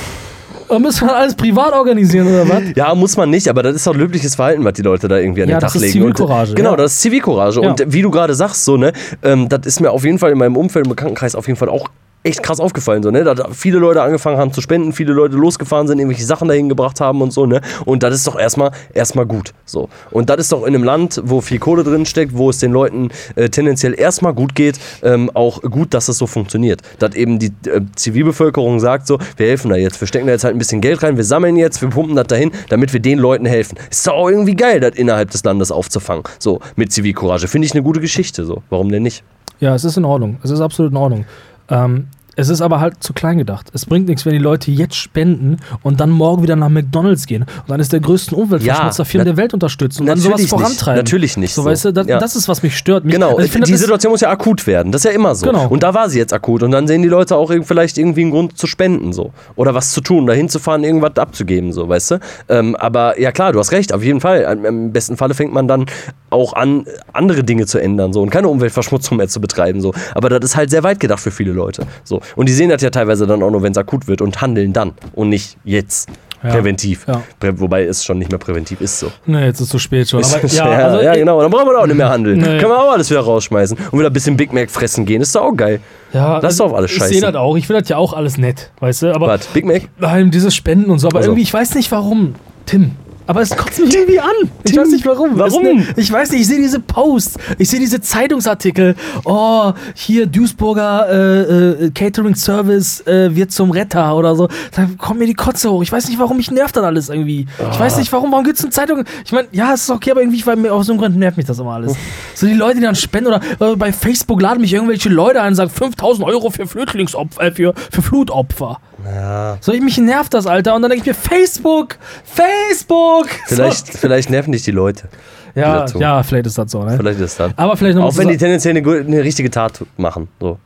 Speaker 2: Da müssen wir alles privat organisieren, oder was?
Speaker 1: Ja, muss man nicht, aber das ist doch löbliches Verhalten, was die Leute da irgendwie an
Speaker 2: Ja,
Speaker 1: den
Speaker 2: das
Speaker 1: Tag
Speaker 2: ist
Speaker 1: legen. Und,
Speaker 2: Zivilcourage,
Speaker 1: genau,
Speaker 2: ja.
Speaker 1: das ist Zivilcourage.
Speaker 2: Ja.
Speaker 1: Und wie du gerade sagst, so, ne, ähm, das ist mir auf jeden Fall in meinem Umfeld, im Bekanntenkreis auf jeden Fall auch echt krass aufgefallen, so, ne, da viele Leute angefangen haben zu spenden, viele Leute losgefahren sind, irgendwelche Sachen dahin gebracht haben und so, ne, und das ist doch erstmal, erstmal gut, so. Und das ist doch in einem Land, wo viel Kohle drin steckt, wo es den Leuten äh, tendenziell erstmal gut geht, ähm, auch gut, dass es so funktioniert. Dass eben die äh, Zivilbevölkerung sagt so, wir helfen da jetzt, wir stecken da jetzt halt ein bisschen Geld rein, wir sammeln jetzt, wir pumpen das dahin, damit wir den Leuten helfen. Ist doch auch irgendwie geil, das innerhalb des Landes aufzufangen, so, mit Zivilcourage. Finde ich eine gute Geschichte, so. Warum denn nicht?
Speaker 2: Ja, es ist in Ordnung. Es ist absolut in Ordnung. Ähm, es ist aber halt zu klein gedacht. Es bringt nichts, wenn die Leute jetzt spenden und dann morgen wieder nach McDonalds gehen und eines der größten Umweltverschmutzer
Speaker 1: Ja,
Speaker 2: der Welt unterstützen und dann sowas
Speaker 1: nicht.
Speaker 2: vorantreiben.
Speaker 1: Natürlich nicht
Speaker 2: So,
Speaker 1: so.
Speaker 2: weißt du, das,
Speaker 1: Ja.
Speaker 2: das ist, was mich stört. Mich,
Speaker 1: Genau,
Speaker 2: also ich finde,
Speaker 1: die
Speaker 2: ist-
Speaker 1: Situation muss ja akut werden. Das ist ja immer so.
Speaker 2: Genau.
Speaker 1: Und da war sie jetzt akut. Und dann sehen die Leute auch vielleicht irgendwie einen Grund zu spenden, so. Oder was zu tun, da hinzufahren, irgendwas abzugeben, so, weißt du? Ähm, aber ja, klar, du hast recht, auf jeden Fall. Im- Im besten Falle fängt man dann auch an, andere Dinge zu ändern, so. Und keine Umweltverschmutzung mehr zu betreiben, so. Aber das ist halt sehr weit gedacht für viele Leute, so. Und die sehen das ja teilweise dann auch nur, wenn es akut wird und handeln dann. Und nicht jetzt.
Speaker 2: Ja.
Speaker 1: Präventiv.
Speaker 2: Ja.
Speaker 1: Prä wobei es schon nicht mehr präventiv ist, so.
Speaker 2: Nee, jetzt ist es zu spät schon. Aber,
Speaker 1: ja,
Speaker 2: also,
Speaker 1: ja, genau. Dann brauchen wir auch nicht mehr handeln.
Speaker 2: Nee.
Speaker 1: Können wir auch alles wieder rausschmeißen und wieder ein bisschen Big Mac fressen gehen. Ist doch auch geil.
Speaker 2: Ja,
Speaker 1: Das ist doch alles
Speaker 2: Ich
Speaker 1: scheiße.
Speaker 2: sehe das auch. Ich finde das ja auch alles nett, weißt du? Aber
Speaker 1: Was? Big Mac?
Speaker 2: Nein, dieses Spenden und so. Aber
Speaker 1: Also.
Speaker 2: irgendwie, ich weiß nicht warum. Tim. Aber es kotzt mich irgendwie an. Ich
Speaker 1: Tim,
Speaker 2: weiß nicht warum.
Speaker 1: warum?
Speaker 2: Es, ne, ich weiß nicht, ich sehe diese Posts, ich sehe diese Zeitungsartikel. Oh, hier Duisburger äh, äh, Catering Service äh, wird zum Retter oder so. Da kommt mir die Kotze hoch. Ich weiß nicht, warum mich nervt das alles irgendwie. Ich weiß nicht, warum. Warum gibt es eine Zeitung? Ich meine, ja, es ist okay, aber irgendwie, weil mir aus so einem Grund nervt mich das immer alles. <laughs> So die Leute, die dann spenden oder bei Facebook laden mich irgendwelche Leute ein und sagen 5000 Euro für Flüchtlingsopfer, äh, für, für Flutopfer.
Speaker 1: Ja.
Speaker 2: So, ich, mich nervt das, Alter. Und dann denke ich mir, Facebook! Facebook!
Speaker 1: Vielleicht, vielleicht nerven dich die Leute.
Speaker 2: So. Ja,
Speaker 1: dazu.
Speaker 2: ja, vielleicht ist das so, ne?
Speaker 1: Vielleicht ist das.
Speaker 2: Aber vielleicht noch
Speaker 1: Auch wenn die tendenziell eine, eine richtige Tat machen. So.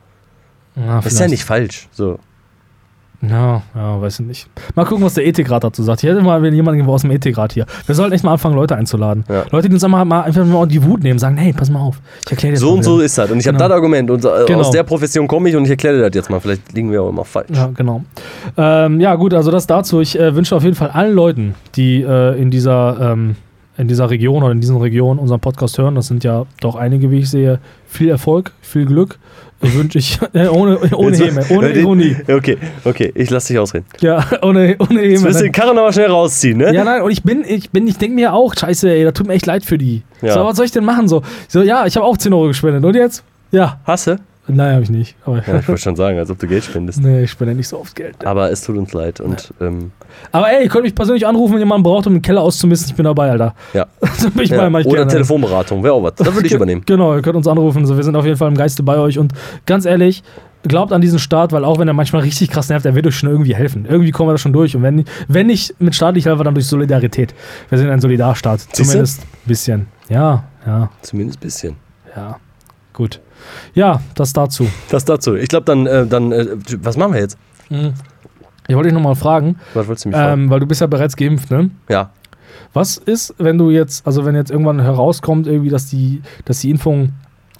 Speaker 2: ja,
Speaker 1: Ist ja nicht falsch. So.
Speaker 2: Ja, ja, weiß ich nicht. Mal gucken, was der Ethikrat dazu sagt. Ich hätte mal jemanden aus dem Ethikrat hier. Wir sollten echt mal anfangen, Leute einzuladen.
Speaker 1: Ja.
Speaker 2: Leute, die uns einmal mal einfach mal die Wut nehmen, sagen, hey, pass mal auf. Ich erkläre dir
Speaker 1: So und so ist das. Und ich habe
Speaker 2: Genau.
Speaker 1: das Argument. Und äh,
Speaker 2: Genau.
Speaker 1: aus der Profession komme ich und ich erkläre dir das jetzt mal. Vielleicht liegen wir auch immer falsch.
Speaker 2: Ja, genau. Ähm, ja, gut, also das dazu. Ich äh, wünsche auf jeden Fall allen Leuten, die äh, in dieser ähm, in dieser Region oder in diesen Regionen unseren Podcast hören, das sind ja doch einige, wie ich sehe, viel Erfolg, viel Glück. Wünsche ich, äh, ohne, ohne
Speaker 1: Jetzt-
Speaker 2: Häme, ohne
Speaker 1: äh,
Speaker 2: Ironie.
Speaker 1: Okay, okay. Ich lasse dich ausreden.
Speaker 2: Ja, ohne, ohne
Speaker 1: Jetzt
Speaker 2: Häme.
Speaker 1: wirst du den Karren aber schnell rausziehen, ne?
Speaker 2: Ja, nein, und ich bin, ich bin, ich denke mir auch, scheiße, ey, da tut mir echt leid für die.
Speaker 1: Ja.
Speaker 2: So, was soll ich denn machen? So, so ja, ich habe auch 10 Euro gespendet. Und jetzt? Ja.
Speaker 1: Hasse?
Speaker 2: Nein, habe ich nicht.
Speaker 1: Ja, ich wollte schon sagen, als ob du Geld spendest.
Speaker 2: nee, ich spende nicht so oft Geld.
Speaker 1: Aber es tut uns leid. Und ähm,
Speaker 2: Aber ey, ihr könnt mich persönlich anrufen, wenn jemand braucht, um den Keller auszumisten. Ich bin dabei, Alter.
Speaker 1: ja. <laughs> Ja. Oder
Speaker 2: gerne.
Speaker 1: Telefonberatung, wäre auch was. Das würde ich <laughs> übernehmen.
Speaker 2: Genau, ihr könnt uns anrufen. Wir sind auf jeden Fall im Geiste bei euch. Und ganz ehrlich, glaubt an diesen Staat, weil auch wenn er manchmal richtig krass nervt, er wird euch schon irgendwie helfen. Irgendwie kommen wir da schon durch. Und wenn, wenn nicht mit staatlicher Hilfe, dann durch Solidarität. Wir sind ein Solidarstaat. Zumindest ein bisschen. Ja, ja,
Speaker 1: Zumindest ein bisschen.
Speaker 2: ja. Gut. Ja, das dazu.
Speaker 1: Das dazu. Ich glaube, dann, äh, dann äh, was machen wir jetzt?
Speaker 2: Ich wollte dich nochmal fragen,
Speaker 1: Was wolltest du mich fragen?
Speaker 2: ähm, weil du bist ja bereits geimpft, ne?
Speaker 1: Ja.
Speaker 2: Was ist, wenn du jetzt, also wenn jetzt irgendwann herauskommt, irgendwie, dass die, dass die Impfung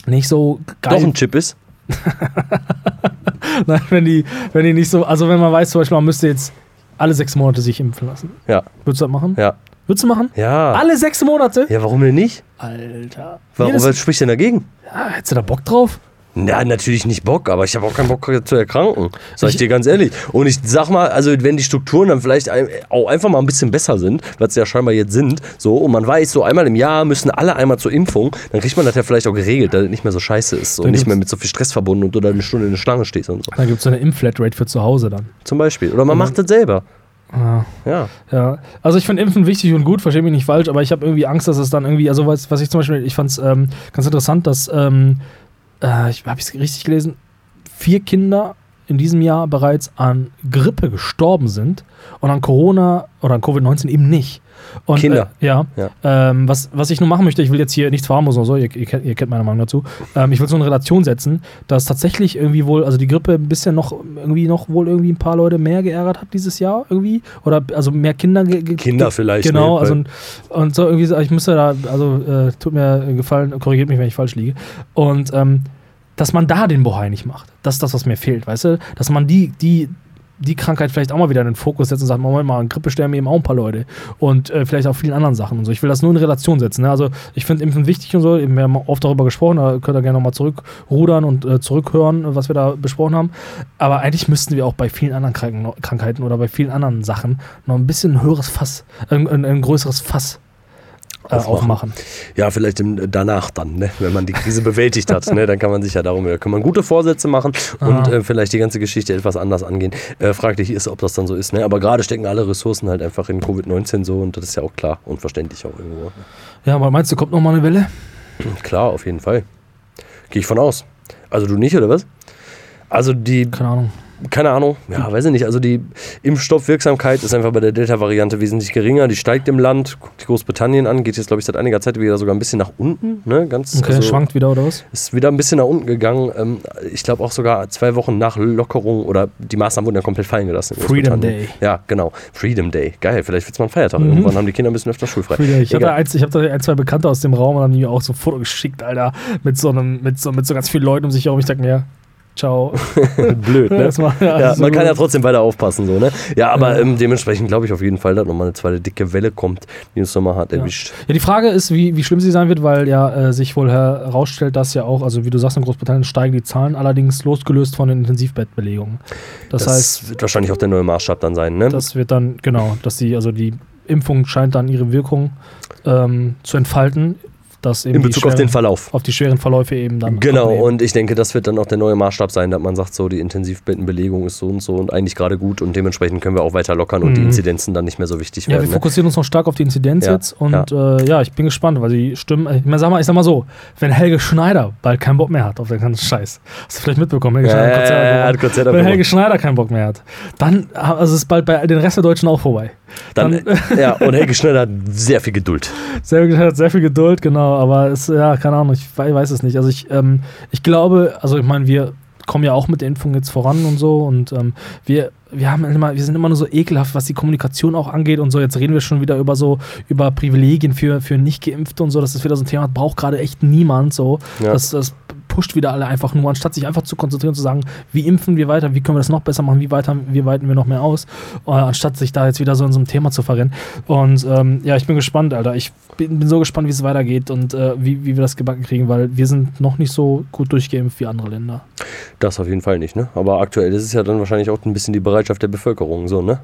Speaker 2: nicht so geil
Speaker 1: Doch ein Chip ist? <laughs>
Speaker 2: Nein, wenn die, wenn die nicht so, also wenn man weiß zum Beispiel, man müsste jetzt alle sechs Monate sich impfen lassen.
Speaker 1: Ja.
Speaker 2: Würdest du das machen?
Speaker 1: Ja.
Speaker 2: Würdest du machen?
Speaker 1: Ja.
Speaker 2: Alle sechs Monate?
Speaker 1: Ja, warum denn nicht?
Speaker 2: Alter.
Speaker 1: Warum, was spricht denn dagegen?
Speaker 2: ja, hättest du da Bock drauf?
Speaker 1: Ja, natürlich nicht Bock, aber ich habe auch keinen Bock zu erkranken. Sag ich, dir ganz ehrlich. Und ich sag mal, also wenn die Strukturen dann vielleicht auch einfach mal ein bisschen besser sind, was sie ja scheinbar jetzt sind, so, und man weiß, so einmal im Jahr müssen alle einmal zur Impfung, dann kriegt man das ja vielleicht auch geregelt, dass es nicht mehr so scheiße ist und
Speaker 2: Dann
Speaker 1: nicht mehr mit so viel Stress verbunden und du da eine Stunde in der Schlange stehst und so.
Speaker 2: Da gibt es so eine Impflatrate für zu Hause dann.
Speaker 1: Zum Beispiel. Oder man macht das selber.
Speaker 2: Ah.
Speaker 1: Ja.
Speaker 2: Ja, also ich finde Impfen wichtig und gut, verstehe mich nicht falsch, aber ich habe irgendwie Angst, dass es dann irgendwie, also was, was ich zum Beispiel, ich fand es ähm, ganz interessant, dass, ähm, äh, ich habe es richtig gelesen, vier Kinder in diesem Jahr bereits an Grippe gestorben sind und an Corona oder an Covid-19 eben nicht. Und,
Speaker 1: Kinder.
Speaker 2: Äh, ja.
Speaker 1: Ja.
Speaker 2: Ähm, was, was ich nur machen möchte, ich will jetzt hier nichts verharmlosen oder so, ihr, ihr, kennt, ihr kennt meine Meinung dazu. Ähm, ich will so eine Relation setzen, dass tatsächlich irgendwie wohl, also die Grippe ein bisschen noch, irgendwie noch wohl irgendwie ein paar Leute mehr geärgert hat dieses Jahr irgendwie. Oder also mehr Kinder.
Speaker 1: Kinder vielleicht,
Speaker 2: Genau,
Speaker 1: ne,
Speaker 2: also und, und so irgendwie, ich müsste da, also äh, tut mir gefallen, korrigiert mich, wenn ich falsch liege. Und ähm, dass man da den Bohai nicht macht. Das ist das, was mir fehlt, weißt du? Dass man die, die, die Krankheit vielleicht auch mal wieder in den Fokus setzt und sagt, Moment mal, an Grippe sterben eben auch ein paar Leute. Und äh, vielleicht auch vielen anderen Sachen und so. Ich will das nur in Relation setzen. Ne? Also ich finde Impfen wichtig und so. Wir haben oft darüber gesprochen, da könnt ihr gerne nochmal zurückrudern und äh, zurückhören, was wir da besprochen haben. Aber eigentlich müssten wir auch bei vielen anderen Kranken Krankheiten oder bei vielen anderen Sachen noch ein bisschen ein höheres Fass, ein, ein, ein größeres Fass
Speaker 1: Aufmachen.
Speaker 2: aufmachen.
Speaker 1: Ja, vielleicht im, danach dann, ne? wenn man die Krise bewältigt hat. Ne? Dann kann man sich ja darum, da kann man gute Vorsätze machen und äh, vielleicht die ganze Geschichte etwas anders angehen. Äh, fraglich ist, ob das dann so ist. Ne? Aber gerade stecken alle Ressourcen halt einfach in Covid-19 so und das ist ja auch klar und verständlich auch irgendwo.
Speaker 2: Ja, aber meinst du, kommt noch mal eine Welle?
Speaker 1: Klar, auf jeden Fall. Gehe ich von aus. Also du nicht, oder was? Also die,
Speaker 2: Keine Ahnung.
Speaker 1: Keine Ahnung, ja, weiß ich nicht. Also die Impfstoffwirksamkeit ist einfach bei der Delta-Variante wesentlich geringer. Die steigt im Land. Guck dir Großbritannien an, geht jetzt, glaube ich, seit einiger Zeit wieder sogar ein bisschen nach unten. Ne? Ganz,
Speaker 2: Okay,
Speaker 1: also,
Speaker 2: schwankt wieder oder was?
Speaker 1: Ist wieder ein bisschen nach unten gegangen. Ähm, ich glaube auch sogar zwei Wochen nach Lockerung oder die Maßnahmen wurden ja komplett fallen gelassen.
Speaker 2: Freedom. Day.
Speaker 1: Ja, genau. Freedom Day. Geil, vielleicht wird es mal ein Feiertag.
Speaker 2: Mhm.
Speaker 1: Irgendwann haben die Kinder ein bisschen öfter schulfrei.
Speaker 2: Ich habe da,
Speaker 1: Egal.
Speaker 2: eins- ich hab da ein, zwei Bekannte aus dem Raum und haben mir auch so ein Foto geschickt, Alter, mit so einem, mit so, mit so ganz vielen Leuten um sich herum. Ich dachte mir, ciao. <laughs>
Speaker 1: Blöd, ne?
Speaker 2: Ja,
Speaker 1: Ja,
Speaker 2: so
Speaker 1: man kann ja trotzdem weiter aufpassen, so, ne? Ja, aber
Speaker 2: Ja.
Speaker 1: ähm, dementsprechend glaube ich auf jeden Fall, dass nochmal eine zweite dicke Welle kommt, die uns nochmal hart
Speaker 2: Ja.
Speaker 1: erwischt.
Speaker 2: Ja, die Frage ist, wie, wie schlimm sie sein wird, weil ja äh, sich wohl herausstellt, dass ja auch, also wie du sagst, in Großbritannien steigen die Zahlen, allerdings losgelöst von den Intensivbettbelegungen. Das,
Speaker 1: Das,
Speaker 2: heißt,
Speaker 1: wird wahrscheinlich auch der neue Maßstab dann sein, ne?
Speaker 2: das wird dann, genau, dass sie, also die Impfung scheint dann ihre Wirkung ähm, zu entfalten, dass eben
Speaker 1: In Bezug auf
Speaker 2: schweren-
Speaker 1: den Verlauf.
Speaker 2: auf die schweren Verläufe eben dann.
Speaker 1: Genau,
Speaker 2: abnehmen.
Speaker 1: und ich denke, das wird dann auch der neue Maßstab sein, dass man sagt, so die Intensivbettenbelegung ist so und so und eigentlich gerade gut und dementsprechend können wir auch weiter lockern und die
Speaker 2: Mhm.
Speaker 1: Inzidenzen dann nicht mehr so wichtig
Speaker 2: Ja, wir
Speaker 1: werden. Ne?
Speaker 2: fokussieren uns noch stark auf die Inzidenz
Speaker 1: Ja,
Speaker 2: jetzt und ja. Äh, ja, ich bin gespannt, weil die Stimmen, ich, meine, sag mal, ich sag mal so, wenn Helge Schneider bald keinen Bock mehr hat auf den ganzen Scheiß, hast du vielleicht mitbekommen, Helge Schneider Konzert wenn. Helge Schneider keinen Bock mehr hat, dann also ist bald bei den Rest der Deutschen auch vorbei.
Speaker 1: Dann,
Speaker 2: dann-
Speaker 1: ja, und Helge Schneider hat sehr viel Geduld.
Speaker 2: Sehr, hat sehr viel Geduld, genau, aber es, ja, keine Ahnung, ich wei- weiß es nicht. Also ich, ähm, ich glaube, also ich meine, wir kommen ja auch mit der Impfung jetzt voran und so und ähm, wir, wir haben immer, wir sind immer nur so ekelhaft, was die Kommunikation auch angeht und so. Jetzt reden wir schon wieder über so, über Privilegien für, für Nicht-Geimpfte und so. Das ist wieder so ein Thema, das braucht gerade echt niemand so.
Speaker 1: Ja.
Speaker 2: Das, das pusht wieder alle einfach nur, anstatt sich einfach zu konzentrieren, zu sagen, wie impfen wir weiter, wie können wir das noch besser machen, wie, weiter, wie weiten wir noch mehr aus, äh, anstatt sich da jetzt wieder so in so einem Thema zu verrennen. Und ähm, ja, ich bin gespannt, Alter. Ich bin, bin so gespannt, wie es weitergeht und äh, wie, wie wir das gebacken kriegen, weil wir sind noch nicht so gut durchgeimpft wie andere Länder.
Speaker 1: Das auf jeden Fall nicht, ne? Aber aktuell ist es ja dann wahrscheinlich auch ein bisschen die Bereitschaft der Bevölkerung, so, ne?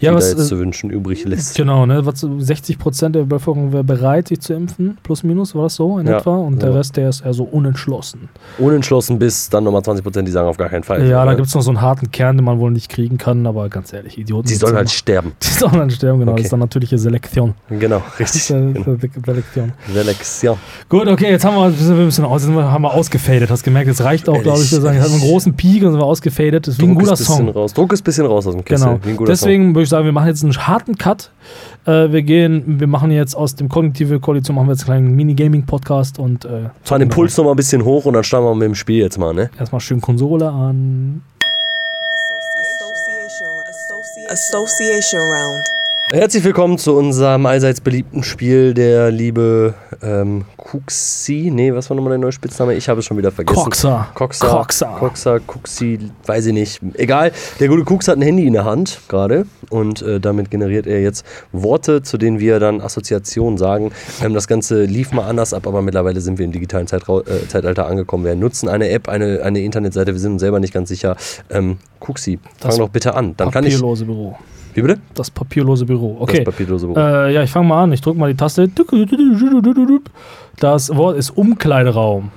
Speaker 2: Ja, was,
Speaker 1: da jetzt
Speaker 2: äh,
Speaker 1: zu wünschen übrig lässt.
Speaker 2: Genau, ne? Was, so 60 Prozent der Bevölkerung wäre bereit, sich zu impfen, plus minus, war das so in
Speaker 1: Ja,
Speaker 2: etwa? Und der
Speaker 1: ja.
Speaker 2: Rest, der ist eher so unentschlossen.
Speaker 1: Unentschlossen bis dann nochmal 20 Prozent, die sagen auf gar keinen Fall.
Speaker 2: ja, da
Speaker 1: Ne?
Speaker 2: gibt es noch so einen harten Kern, den man wohl nicht kriegen kann, aber ganz ehrlich, Idioten.
Speaker 1: Die <laughs> sollen halt sterben.
Speaker 2: Die sollen dann sterben, genau. Das
Speaker 1: Okay.
Speaker 2: ist dann natürliche Selektion.
Speaker 1: Genau,
Speaker 2: Das
Speaker 1: richtig.
Speaker 2: äh,
Speaker 1: Genau.
Speaker 2: Selektion.
Speaker 1: Selektion.
Speaker 2: Gut, okay, jetzt haben wir, sind wir ein bisschen aus, wir, haben wir ausgefadet. Hast gemerkt, es reicht auch, glaube ich, wir sagen. Jetzt hatten wir einen großen Peak und sind wir ausgefadet. Das ist wie ein
Speaker 1: Druck
Speaker 2: guter Song.
Speaker 1: raus. Druck ist ein bisschen raus aus dem Kessel.
Speaker 2: Genau.
Speaker 1: Wie ein guter
Speaker 2: Deswegen würde ich sagen, wir machen jetzt einen harten Cut. Äh, wir gehen, wir machen jetzt aus dem Kognitive Koalition machen wir jetzt einen kleinen Mini-Gaming-Podcast und äh.
Speaker 1: Fahren den Puls nochmal ein bisschen hoch und dann starten wir mit dem Spiel jetzt mal, ne?
Speaker 2: erstmal schön Konsole an.
Speaker 3: Association Round.
Speaker 1: Herzlich willkommen zu unserem allseits beliebten Spiel, der liebe ähm, Kuxi. Nee, was war nochmal der neue Spitzname? Ich habe es schon wieder vergessen.
Speaker 2: Coxer.
Speaker 1: Coxer.
Speaker 2: Coxer.
Speaker 1: Coxer, Kuxi, weiß ich nicht. Egal. Der gute Kux hat ein Handy in der Hand gerade und äh, damit generiert er jetzt Worte, zu denen wir dann Assoziationen sagen. Ähm, das Ganze lief mal anders ab, aber mittlerweile sind wir im digitalen Zeitrau äh, Zeitalter angekommen. Wir nutzen eine App, eine, eine Internetseite, wir sind uns selber nicht ganz sicher. Ähm, Kuxi, fang
Speaker 2: Das
Speaker 1: doch bitte an. Dann kann ich.
Speaker 2: Büro.
Speaker 1: Wie bitte?
Speaker 2: Das papierlose Büro.
Speaker 1: Das
Speaker 2: Okay.
Speaker 1: papierlose Büro.
Speaker 2: Äh, ja, ich fange mal an. Ich drücke mal die Taste. Das Wort ist Umkleideraum.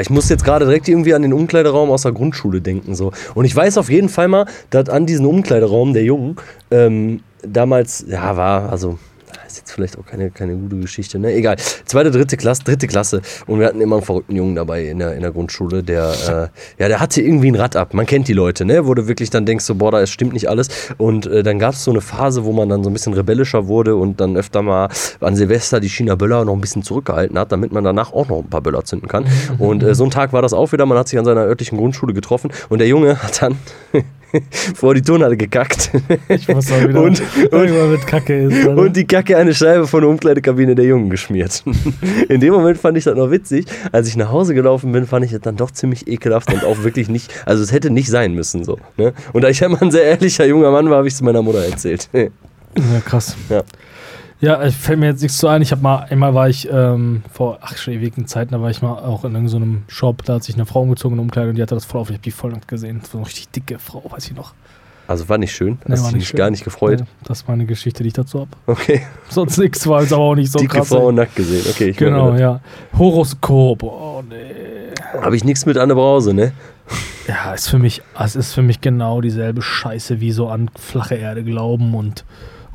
Speaker 1: Ich muss jetzt gerade direkt irgendwie an den Umkleideraum aus der Grundschule denken. So. Und ich weiß auf jeden Fall mal, dass an diesen Umkleideraum der Jungen ähm, damals, ja, war, also, ist jetzt vielleicht auch keine, keine gute Geschichte, ne? Egal. Zweite, dritte Klasse, dritte Klasse. Und wir hatten immer einen verrückten Jungen dabei in der, in der Grundschule, der, äh, ja, der hatte irgendwie ein Rad ab. Man kennt die Leute, ne? Wo du wirklich dann denkst, so, boah, da stimmt nicht alles. Und äh, dann gab es so eine Phase, wo man dann so ein bisschen rebellischer wurde und dann öfter mal an Silvester die China Böller noch ein bisschen zurückgehalten hat, damit man danach auch noch ein paar Böller zünden kann. Und äh, so ein Tag war das auch wieder. Man hat sich an seiner örtlichen Grundschule getroffen und der Junge hat dann <laughs> <laughs> vor die Turnhalle gekackt.
Speaker 2: Ich muss mal wieder
Speaker 1: Und-
Speaker 2: irgendwann mit Kacke ist.
Speaker 1: Und die Kacke eine Scheibe von der Umkleidekabine der Jungen geschmiert. <laughs> In dem Moment fand ich das noch witzig. Als ich nach Hause gelaufen bin, fand ich das dann doch ziemlich ekelhaft und auch wirklich nicht, also es hätte nicht sein müssen so. Ne? Und da ich ja immer ein sehr ehrlicher junger Mann war, habe ich es meiner Mutter erzählt.
Speaker 2: Ja, krass.
Speaker 1: Ja.
Speaker 2: Ja, es fällt mir jetzt nichts zu ein. Ich habe mal, einmal war ich ähm, vor, ach, schon ewigen Zeiten, da war ich mal auch in irgendeinem Shop, da hat sich eine Frau umgezogen in Umkleidung und die hatte das voll auf. Ich habe die voll nackt gesehen. Das war eine richtig dicke Frau, weiß ich noch.
Speaker 1: Also war nicht schön.
Speaker 2: Nee,
Speaker 1: Hast du dich
Speaker 2: schön.
Speaker 1: gar nicht gefreut?
Speaker 2: Ja, Das war eine Geschichte, die ich dazu habe.
Speaker 1: Okay. <laughs>
Speaker 2: Sonst nichts, war jetzt aber auch nicht so
Speaker 1: Dicke
Speaker 2: krass.
Speaker 1: Frau
Speaker 2: ey.
Speaker 1: nackt gesehen. Okay, ich
Speaker 2: Genau, ja. Horoskop. Oh, nee.
Speaker 1: Habe ich nichts mit Anne Brause, ne?
Speaker 2: Ja, ist für mich, es ist für mich genau dieselbe Scheiße wie so an flache Erde glauben und,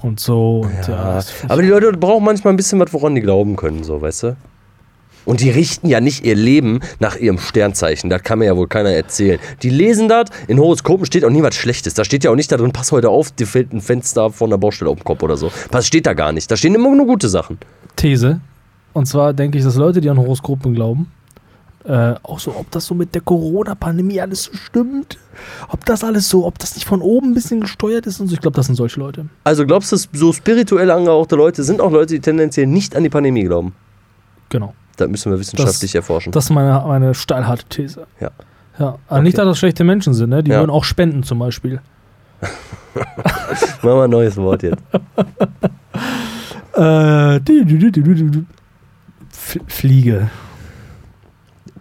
Speaker 2: und so. Und ja, ich-
Speaker 1: aber die Leute brauchen manchmal ein bisschen was, woran die glauben können, so, weißt du? Und die richten ja nicht ihr Leben nach ihrem Sternzeichen. Das kann mir ja wohl keiner erzählen. Die lesen das, in Horoskopen steht auch nie was Schlechtes. Da steht ja auch nicht da drin, pass heute auf, dir fällt ein Fenster von der Baustelle auf den Kopf oder so. Das steht da gar nicht. Da stehen immer nur gute Sachen.
Speaker 2: These. Und zwar denke ich, dass Leute, die an Horoskopen glauben, äh, auch so, ob das so mit der Corona-Pandemie alles so stimmt, ob das alles so, ob das nicht von oben ein bisschen gesteuert ist und so. Ich glaube, das sind solche Leute.
Speaker 1: Also glaubst du, so spirituell angehauchte Leute sind auch Leute, die tendenziell nicht an die Pandemie glauben?
Speaker 2: Genau.
Speaker 1: Das müssen wir wissenschaftlich erforschen.
Speaker 2: Das ist meine, meine steilharte These.
Speaker 1: Ja.
Speaker 2: Ja, aber nicht, dass das schlechte Menschen sind, ne? Die
Speaker 1: Ja.
Speaker 2: würden auch spenden zum Beispiel. <laughs>
Speaker 1: Machen wir ein neues Wort jetzt.
Speaker 2: Äh, Fliege.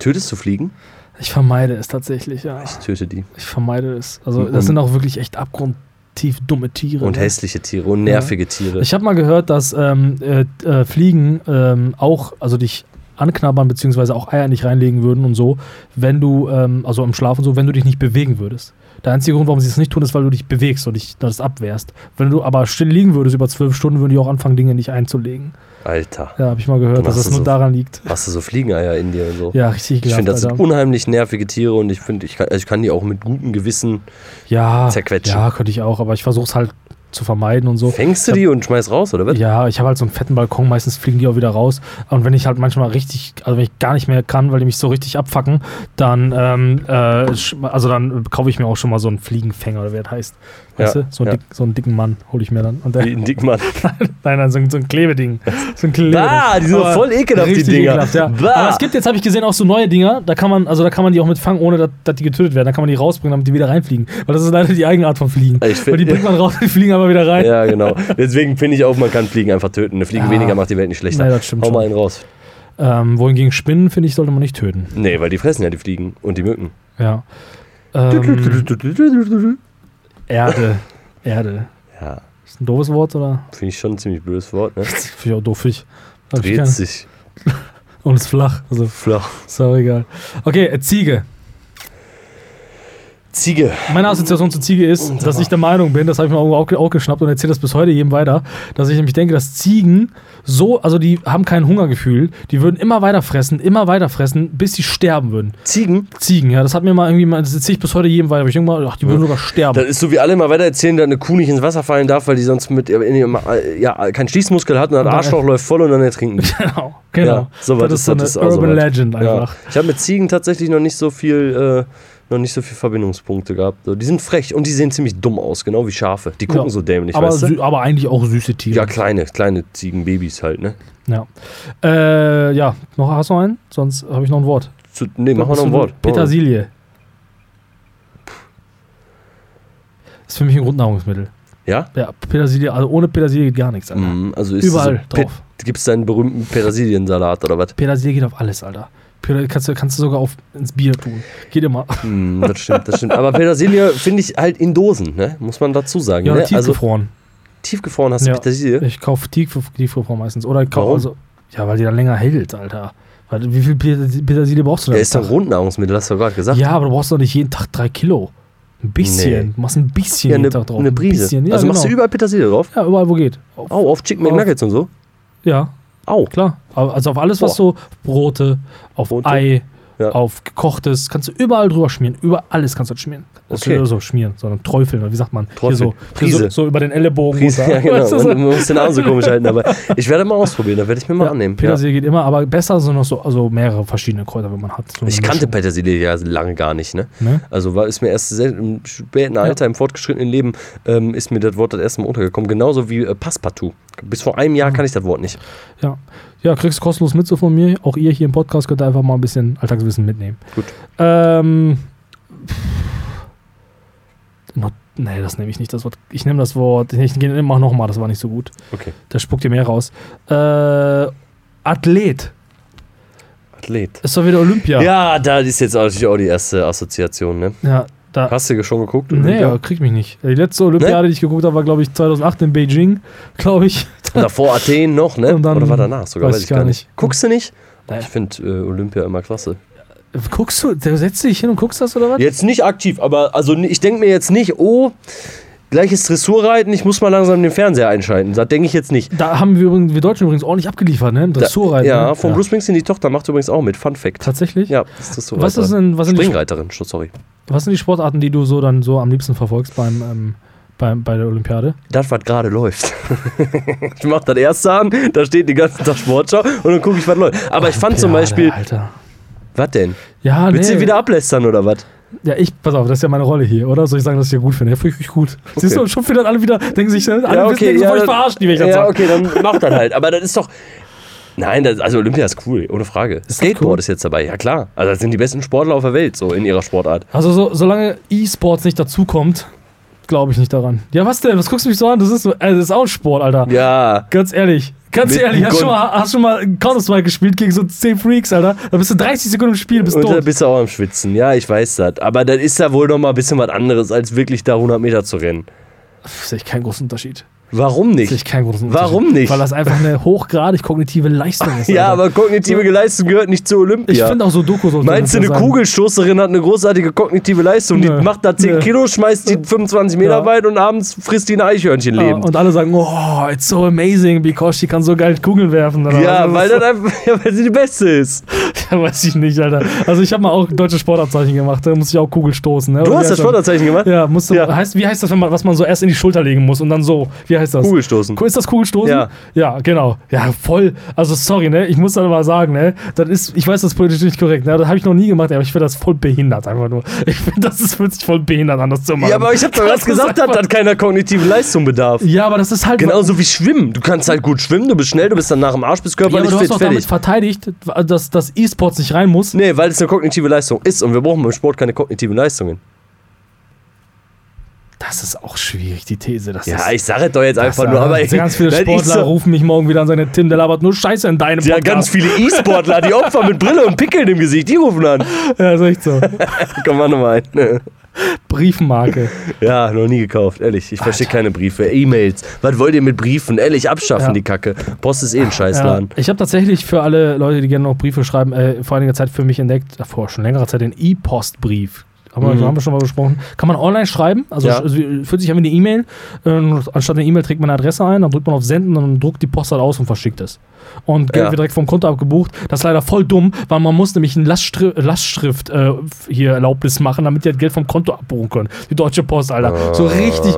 Speaker 1: Tötest du Fliegen?
Speaker 2: Ich vermeide es tatsächlich, ja.
Speaker 1: Ich töte die.
Speaker 2: Ich vermeide es. Also,
Speaker 1: Und-
Speaker 2: das sind auch wirklich echt abgrundtief dumme Tiere.
Speaker 1: Und
Speaker 2: ne?
Speaker 1: hässliche Tiere und nervige Tiere.
Speaker 2: Ich habe mal gehört, dass ähm, äh, äh, Fliegen ähm, auch, also dich anknabbern beziehungsweise auch Eier nicht reinlegen würden und so, wenn du, ähm, also im Schlaf und so, wenn du dich nicht bewegen würdest. Der einzige Grund, warum sie es nicht tun, ist, weil du dich bewegst und dich das abwehrst. Wenn du aber still liegen würdest über zwölf Stunden, würden die auch anfangen, Dinge nicht einzulegen.
Speaker 1: Alter.
Speaker 2: Ja, habe ich mal gehört, dass das nur
Speaker 1: so-
Speaker 2: daran liegt.
Speaker 1: Hast du so Fliegeneier in dir und so?
Speaker 2: Ja, richtig
Speaker 1: Ich
Speaker 2: ekelhaft,
Speaker 1: finde, das sind
Speaker 2: Alter.
Speaker 1: unheimlich nervige Tiere und ich finde, ich kann, also ich kann die auch mit gutem Gewissen.
Speaker 2: ja,
Speaker 1: zerquetschen.
Speaker 2: Ja, könnte ich auch, aber ich versuche es halt zu vermeiden und so.
Speaker 1: Fängst du die und schmeißt raus, oder was?
Speaker 2: Ja, ich habe halt so einen fetten Balkon, meistens fliegen die auch wieder raus. Und wenn ich halt manchmal richtig, also wenn ich gar nicht mehr kann, weil die mich so richtig abfacken, dann, ähm, äh, also dann kaufe ich mir auch schon mal so einen Fliegenfänger oder wie das heißt. Weißt
Speaker 1: Ja,
Speaker 2: du? So einen,
Speaker 1: ja.
Speaker 2: dick, so einen dicken Mann hole ich mir dann. Und der,
Speaker 1: Wie ein Dickmann. <laughs>
Speaker 2: nein, nein, so, ein- so ein Klebeding. So ein Klebeding.
Speaker 1: Bah, die sind
Speaker 2: Aber
Speaker 1: voll ekelhaft, die Dinger.
Speaker 2: Ekelhaft, ja.
Speaker 1: Bah.
Speaker 2: Aber es gibt jetzt, habe ich gesehen, auch so neue Dinger, da kann man, also da kann man die auch mit fangen, ohne dass, dass die getötet werden. Da kann man die rausbringen, damit die wieder reinfliegen. Weil das ist leider die Eigenart von Fliegen.
Speaker 1: Ich
Speaker 2: Weil die bringt man raus, die fliegen aber wieder rein.
Speaker 1: Ja, genau. Deswegen finde ich auch, man kann Fliegen einfach töten. Eine Fliege weniger macht die Welt nicht schlechter.
Speaker 2: Nee, das stimmt
Speaker 1: Hau
Speaker 2: schon.
Speaker 1: mal einen raus.
Speaker 2: Ähm, wohingegen Spinnen, finde ich, sollte man nicht töten.
Speaker 1: Nee, weil die fressen ja die Fliegen und die Mücken.
Speaker 2: Ja. Ähm, Erde. Erde.
Speaker 1: Ja,
Speaker 2: Ist ein doofes Wort oder?
Speaker 1: finde ich schon ein ziemlich blödes Wort, ne? <laughs>
Speaker 2: Finde ich auch doof. Ich. Hab ich
Speaker 1: Dreht sich <laughs>
Speaker 2: Und ist flach. Also,
Speaker 1: flach.
Speaker 2: ist auch egal. Okay, äh, Ziege.
Speaker 1: Ziege.
Speaker 2: Meine Assoziation zu Ziege ist, dass ich der Meinung bin, das habe ich mir auch, auch geschnappt und erzähle das bis heute jedem weiter, dass ich nämlich denke, dass Ziegen so, also die haben kein Hungergefühl, die würden immer weiter fressen, immer weiter fressen, bis sie sterben würden.
Speaker 1: Ziegen?
Speaker 2: Ziegen, ja, das hat mir mal irgendwie, mal, das erzähle ich bis heute jedem weiter, aber ich denke mal, ach, die würden sogar sterben.
Speaker 1: Das ist so, wie alle immer weiter erzählen, dass eine Kuh nicht ins Wasser fallen darf, weil die sonst mit ihrem, äh, ja, keinen Schließmuskel hat und
Speaker 2: dann-
Speaker 1: Arschloch läuft voll und dann ertrinken die. <laughs>
Speaker 2: genau, genau.
Speaker 1: Ja, sowas
Speaker 2: das ist so eine
Speaker 1: das
Speaker 2: Urban
Speaker 1: sowas.
Speaker 2: Legend
Speaker 1: Ja.
Speaker 2: einfach.
Speaker 1: Ich habe mit Ziegen tatsächlich noch nicht so viel noch nicht so viele Verbindungspunkte gehabt. Die sind frech und die sehen ziemlich dumm aus, genau wie Schafe. Die gucken
Speaker 2: Ja.
Speaker 1: so dämlich,
Speaker 2: aber,
Speaker 1: weißt du?
Speaker 2: aber eigentlich auch süße Tiere.
Speaker 1: Ja, kleine, kleine Ziegenbabys halt, ne?
Speaker 2: Ja. Äh, ja, noch hast du noch einen? Sonst habe ich noch ein Wort.
Speaker 1: Zu, nee, machen wir noch ein Wort.
Speaker 2: Petersilie. Ist für mich ein Grundnahrungsmittel.
Speaker 1: Ja?
Speaker 2: Ja, Petersilie, also ohne Petersilie geht gar nichts, Alter.
Speaker 1: Mhm, also ist
Speaker 2: Überall
Speaker 1: so
Speaker 2: drauf.
Speaker 1: Gibt es deinen berühmten Petersiliensalat oder was?
Speaker 2: Petersilie geht auf alles, Alter. Peter, kannst, du, kannst du sogar auf, ins Bier tun. Geht immer.
Speaker 1: Mhm, das stimmt, das stimmt. Aber Petersilie finde ich halt in Dosen, ne? Muss man dazu sagen.
Speaker 2: Ja,
Speaker 1: ne? Also
Speaker 2: tiefgefroren.
Speaker 1: tiefgefroren hast du
Speaker 2: Ja.
Speaker 1: Petersilie?
Speaker 2: Ich kaufe tief, tiefgefroren meistens. Oder ich kaufe also. Ja, weil die dann länger hält, Alter. Weil, wie viel Peter- Petersilie brauchst du
Speaker 1: Ja,
Speaker 2: denn?
Speaker 1: ist
Speaker 2: am
Speaker 1: doch
Speaker 2: Tag?
Speaker 1: Grundnahrungsmittel, hast du gerade gesagt.
Speaker 2: Ja, aber du brauchst doch nicht jeden Tag drei Kilo. Ein bisschen.
Speaker 1: Nee.
Speaker 2: Du machst ein bisschen
Speaker 1: Ja,
Speaker 2: jeden
Speaker 1: eine,
Speaker 2: Tag drauf.
Speaker 1: eine
Speaker 2: Ein
Speaker 1: Prise.
Speaker 2: bisschen. Ja,
Speaker 1: also machst du
Speaker 2: genau.
Speaker 1: überall Petersilie drauf?
Speaker 2: Ja, überall, wo geht. Auf,
Speaker 1: Au, auf Chicken McNuggets und so?
Speaker 2: Ja,
Speaker 1: Au.
Speaker 2: klar. Also auf alles, was so Brote, auf
Speaker 1: Brote?
Speaker 2: Ei,
Speaker 1: Ja.
Speaker 2: auf gekochtes, kannst du überall drüber schmieren. Über alles kannst du das schmieren. Das
Speaker 1: Okay.
Speaker 2: so schmieren, sondern träufeln, oder wie sagt man? Hier so, hier so, so über den Ellenbogen.
Speaker 1: Prise,
Speaker 2: runter. <laughs>
Speaker 1: ja, genau.
Speaker 2: Weißt du,
Speaker 1: Man,
Speaker 2: so?
Speaker 1: man muss den Arm so komisch halten. Aber ich werde mal ausprobieren, da werde ich mir mal
Speaker 2: Ja,
Speaker 1: annehmen. Ja.
Speaker 2: Petersilie geht immer, aber besser sind noch so also mehrere verschiedene Kräuter, wenn man hat. So
Speaker 1: Ich kannte Petersilie ja lange gar nicht, ne?
Speaker 2: ne?
Speaker 1: Also war, ist mir erst sehr, im späten Alter, im fortgeschrittenen Leben, ähm, ist mir das Wort das erste Mal untergekommen. Genauso wie äh, Passepartout. Bis vor einem Jahr kann ich das Wort nicht.
Speaker 2: Ja. Ja, kriegst du kostenlos mit so von mir. Auch ihr hier im Podcast könnt ihr einfach mal ein bisschen Alltagswissen mitnehmen.
Speaker 1: Gut.
Speaker 2: Ähm. Not, nee, das nehme ich nicht. Das Wort. Ich nehme das Wort. Ich mach nochmal, das war nicht so gut.
Speaker 1: Okay.
Speaker 2: Da spuckt ihr mehr raus. Äh, Athlet.
Speaker 1: Athlet.
Speaker 2: Ist doch wieder Olympia.
Speaker 1: Ja, da ist jetzt natürlich auch die erste Assoziation, ne?
Speaker 2: Ja, da.
Speaker 1: Hast du schon geguckt?
Speaker 2: Nee,
Speaker 1: Olympia?
Speaker 2: aber krieg mich nicht. Die letzte Olympiade, die ich geguckt habe, war, glaube ich, 2008 in Beijing, <laughs> glaube ich.
Speaker 1: Und davor Athen noch, ne?
Speaker 2: Dann-
Speaker 1: Oder war danach sogar?
Speaker 2: weiß ich gar nicht.
Speaker 1: Guckst du nicht?
Speaker 2: Naja.
Speaker 1: Ich finde äh, Olympia immer klasse.
Speaker 2: Guckst du, du setzt dich hin und guckst das oder was?
Speaker 1: Jetzt nicht aktiv, aber also ich denke mir jetzt nicht, oh, gleiches Dressurreiten, ich muss mal langsam den Fernseher einschalten. Das denke ich jetzt nicht.
Speaker 2: Da haben wir, übrigens, wir Deutschen übrigens ordentlich abgeliefert, ne? Dressurreiten.
Speaker 1: Ja,
Speaker 2: ne?
Speaker 1: von Bruce Springsteen, die Tochter macht übrigens auch mit. Fun Fact.
Speaker 2: Tatsächlich?
Speaker 1: Ja, das ist Dressurreiterin.
Speaker 2: Was, ist denn, was, sind die,
Speaker 1: Springreiterin, Sch- sorry.
Speaker 2: was sind die Sportarten, die du so dann so am liebsten verfolgst beim, ähm, beim, bei der Olympiade?
Speaker 1: Das, was gerade läuft. <laughs> ich mach das erste an, da steht die ganze Tag Sportschau und dann gucke ich, was läuft. Aber ich fand zum
Speaker 2: Olympiade,
Speaker 1: Beispiel.
Speaker 2: Alter.
Speaker 1: Was denn?
Speaker 2: Ja,
Speaker 1: Willst
Speaker 2: nee.
Speaker 1: du wieder ablästern oder was?
Speaker 2: Ja, ich, pass auf, das ist ja meine Rolle hier, oder? Soll ich sagen, dass ich hier gut finde? Ja, finde ich gut. Siehst du, schon findet alle wieder, denken sich, ne? alle wissen, denken sofort, ich
Speaker 1: dann-
Speaker 2: verarschen die, wenn ich das
Speaker 1: Ja, okay, dann mach das halt. Aber das ist doch. Nein, das, also Olympia ist cool, ohne Frage. Skateboard
Speaker 2: cool?
Speaker 1: ist jetzt dabei, ja klar. Also das sind die besten Sportler auf der Welt, so in ihrer Sportart.
Speaker 2: Also, so, solange E-Sports nicht dazukommt, glaube ich nicht daran. Ja, was denn? Was guckst du mich so an? Das ist, so, äh, das ist auch ein Sport, Alter.
Speaker 1: Ja,
Speaker 2: Ganz ehrlich. Ganz
Speaker 1: Mit
Speaker 2: ehrlich, hast schon mal, hast schon mal Counter-Strike gespielt gegen so 10 Freaks, Alter? Da bist du 30 Sekunden im Spiel, bist
Speaker 1: und da
Speaker 2: tot.
Speaker 1: bist du auch am Schwitzen. Ja, ich weiß das. Aber das ist ja wohl noch mal ein bisschen was anderes, als wirklich da 100 Meter zu rennen.
Speaker 2: Sehe ich keinen großen Unterschied.
Speaker 1: Warum
Speaker 2: Sehe ich
Speaker 1: nicht?
Speaker 2: keinen großen.
Speaker 1: Warum nicht?
Speaker 2: Weil das einfach eine hochgradig kognitive Leistung ist. <laughs>
Speaker 1: Ja,
Speaker 2: Alter.
Speaker 1: aber kognitive Leistung gehört nicht zu
Speaker 2: Ich
Speaker 1: Olympia.
Speaker 2: finde auch so Dokus
Speaker 1: Meinst du, eine
Speaker 2: das.
Speaker 1: Kugelstoßerin hat eine großartige kognitive Leistung? Die
Speaker 2: Nö.
Speaker 1: macht da 10
Speaker 2: Nö.
Speaker 1: Kilo, schmeißt die 25 Meter
Speaker 2: Ja.
Speaker 1: weit und abends frisst die ein Eichhörnchen
Speaker 2: Ja,
Speaker 1: leben.
Speaker 2: und alle sagen, oh, it's so amazing, because she kann so geil Kugeln werfen.
Speaker 1: Ja, weil, das einfach, <laughs> ja, weil sie die Beste ist. <laughs> <laughs>
Speaker 2: Weiß ich nicht, Alter. Also ich habe mal auch deutsche Sportabzeichen gemacht, da muss ich auch Kugel stoßen. Ne?
Speaker 1: Du hast das Sportabzeichen gemacht?
Speaker 2: Ja, musst du,
Speaker 1: Ja.
Speaker 2: Heißt, wie heißt das, wenn man, was man so erst in die Schulter legen muss und dann so, wie heißt das?
Speaker 1: Kugelstoßen.
Speaker 2: Ist das Kugelstoßen?
Speaker 1: Ja.
Speaker 2: Ja, genau. Ja, voll. Also sorry, ne? Ich muss dann mal sagen, ne? Das ist, ich weiß, das ist politisch nicht korrekt, ne? Das habe ich noch nie gemacht, aber ich finde das voll behindert einfach nur. Ich finde, das ist, fühlt sich voll behindert an, das zu machen.
Speaker 1: Ja, aber ich habe doch
Speaker 2: Das ist
Speaker 1: gesagt,
Speaker 2: einfach-
Speaker 1: das keiner kognitiven Leistung bedarf.
Speaker 2: Ja, aber das ist halt.
Speaker 1: Genauso wie Schwimmen. Du kannst halt gut schwimmen, du bist schnell, du bist dann nach dem Arsch, bist
Speaker 2: Ja, aber du hast
Speaker 1: fit,
Speaker 2: doch damit
Speaker 1: fertig.
Speaker 2: verteidigt, dass, dass E-Sports nicht rein muss.
Speaker 1: Nee, weil es eine kognitive Leistung ist und wir brauchen beim Sport keine kognitiven Leistungen.
Speaker 2: Das ist auch schwierig, die These. Das
Speaker 1: Ja,
Speaker 2: ist,
Speaker 1: ich sage es doch jetzt einfach nur, aber
Speaker 2: ganz viele Sportler
Speaker 1: sag-
Speaker 2: rufen mich morgen wieder an seine Tim, der labert nur Scheiße in deinem
Speaker 1: Ja, ganz viele E-Sportler, die Opfer mit Brille und Pickeln im Gesicht, die rufen an.
Speaker 2: Ja, ist echt so. <laughs>
Speaker 1: Komm mal nochmal ein.
Speaker 2: Briefmarke. <laughs>
Speaker 1: Ja, noch nie gekauft, ehrlich. Ich verstehe keine Briefe. E-Mails. Was wollt ihr mit Briefen? Ehrlich, abschaffen
Speaker 2: Ja.
Speaker 1: die Kacke. Post ist eh ein
Speaker 2: Ja,
Speaker 1: Scheißladen.
Speaker 2: ich habe tatsächlich für alle Leute, die gerne noch Briefe schreiben, äh, vor einiger Zeit für mich entdeckt, äh, vor schon längerer Zeit, den E-Postbrief. Haben, wir,
Speaker 1: Mhm.
Speaker 2: haben wir schon mal besprochen. Kann man online schreiben, also
Speaker 1: Ja.
Speaker 2: also fühlt sich an wie eine E-Mail. Äh, anstatt eine E-Mail trägt man eine Adresse ein, dann drückt man auf Senden und dann druckt die Post halt aus und verschickt es. Und Geld
Speaker 1: Ja.
Speaker 2: wird direkt vom Konto abgebucht. Das ist leider voll dumm, weil man muss nämlich eine Laststri Lastschrift äh, hier Erlaubnis machen, damit die halt Geld vom Konto abbuchen können. Die Deutsche Post, Alter. So richtig.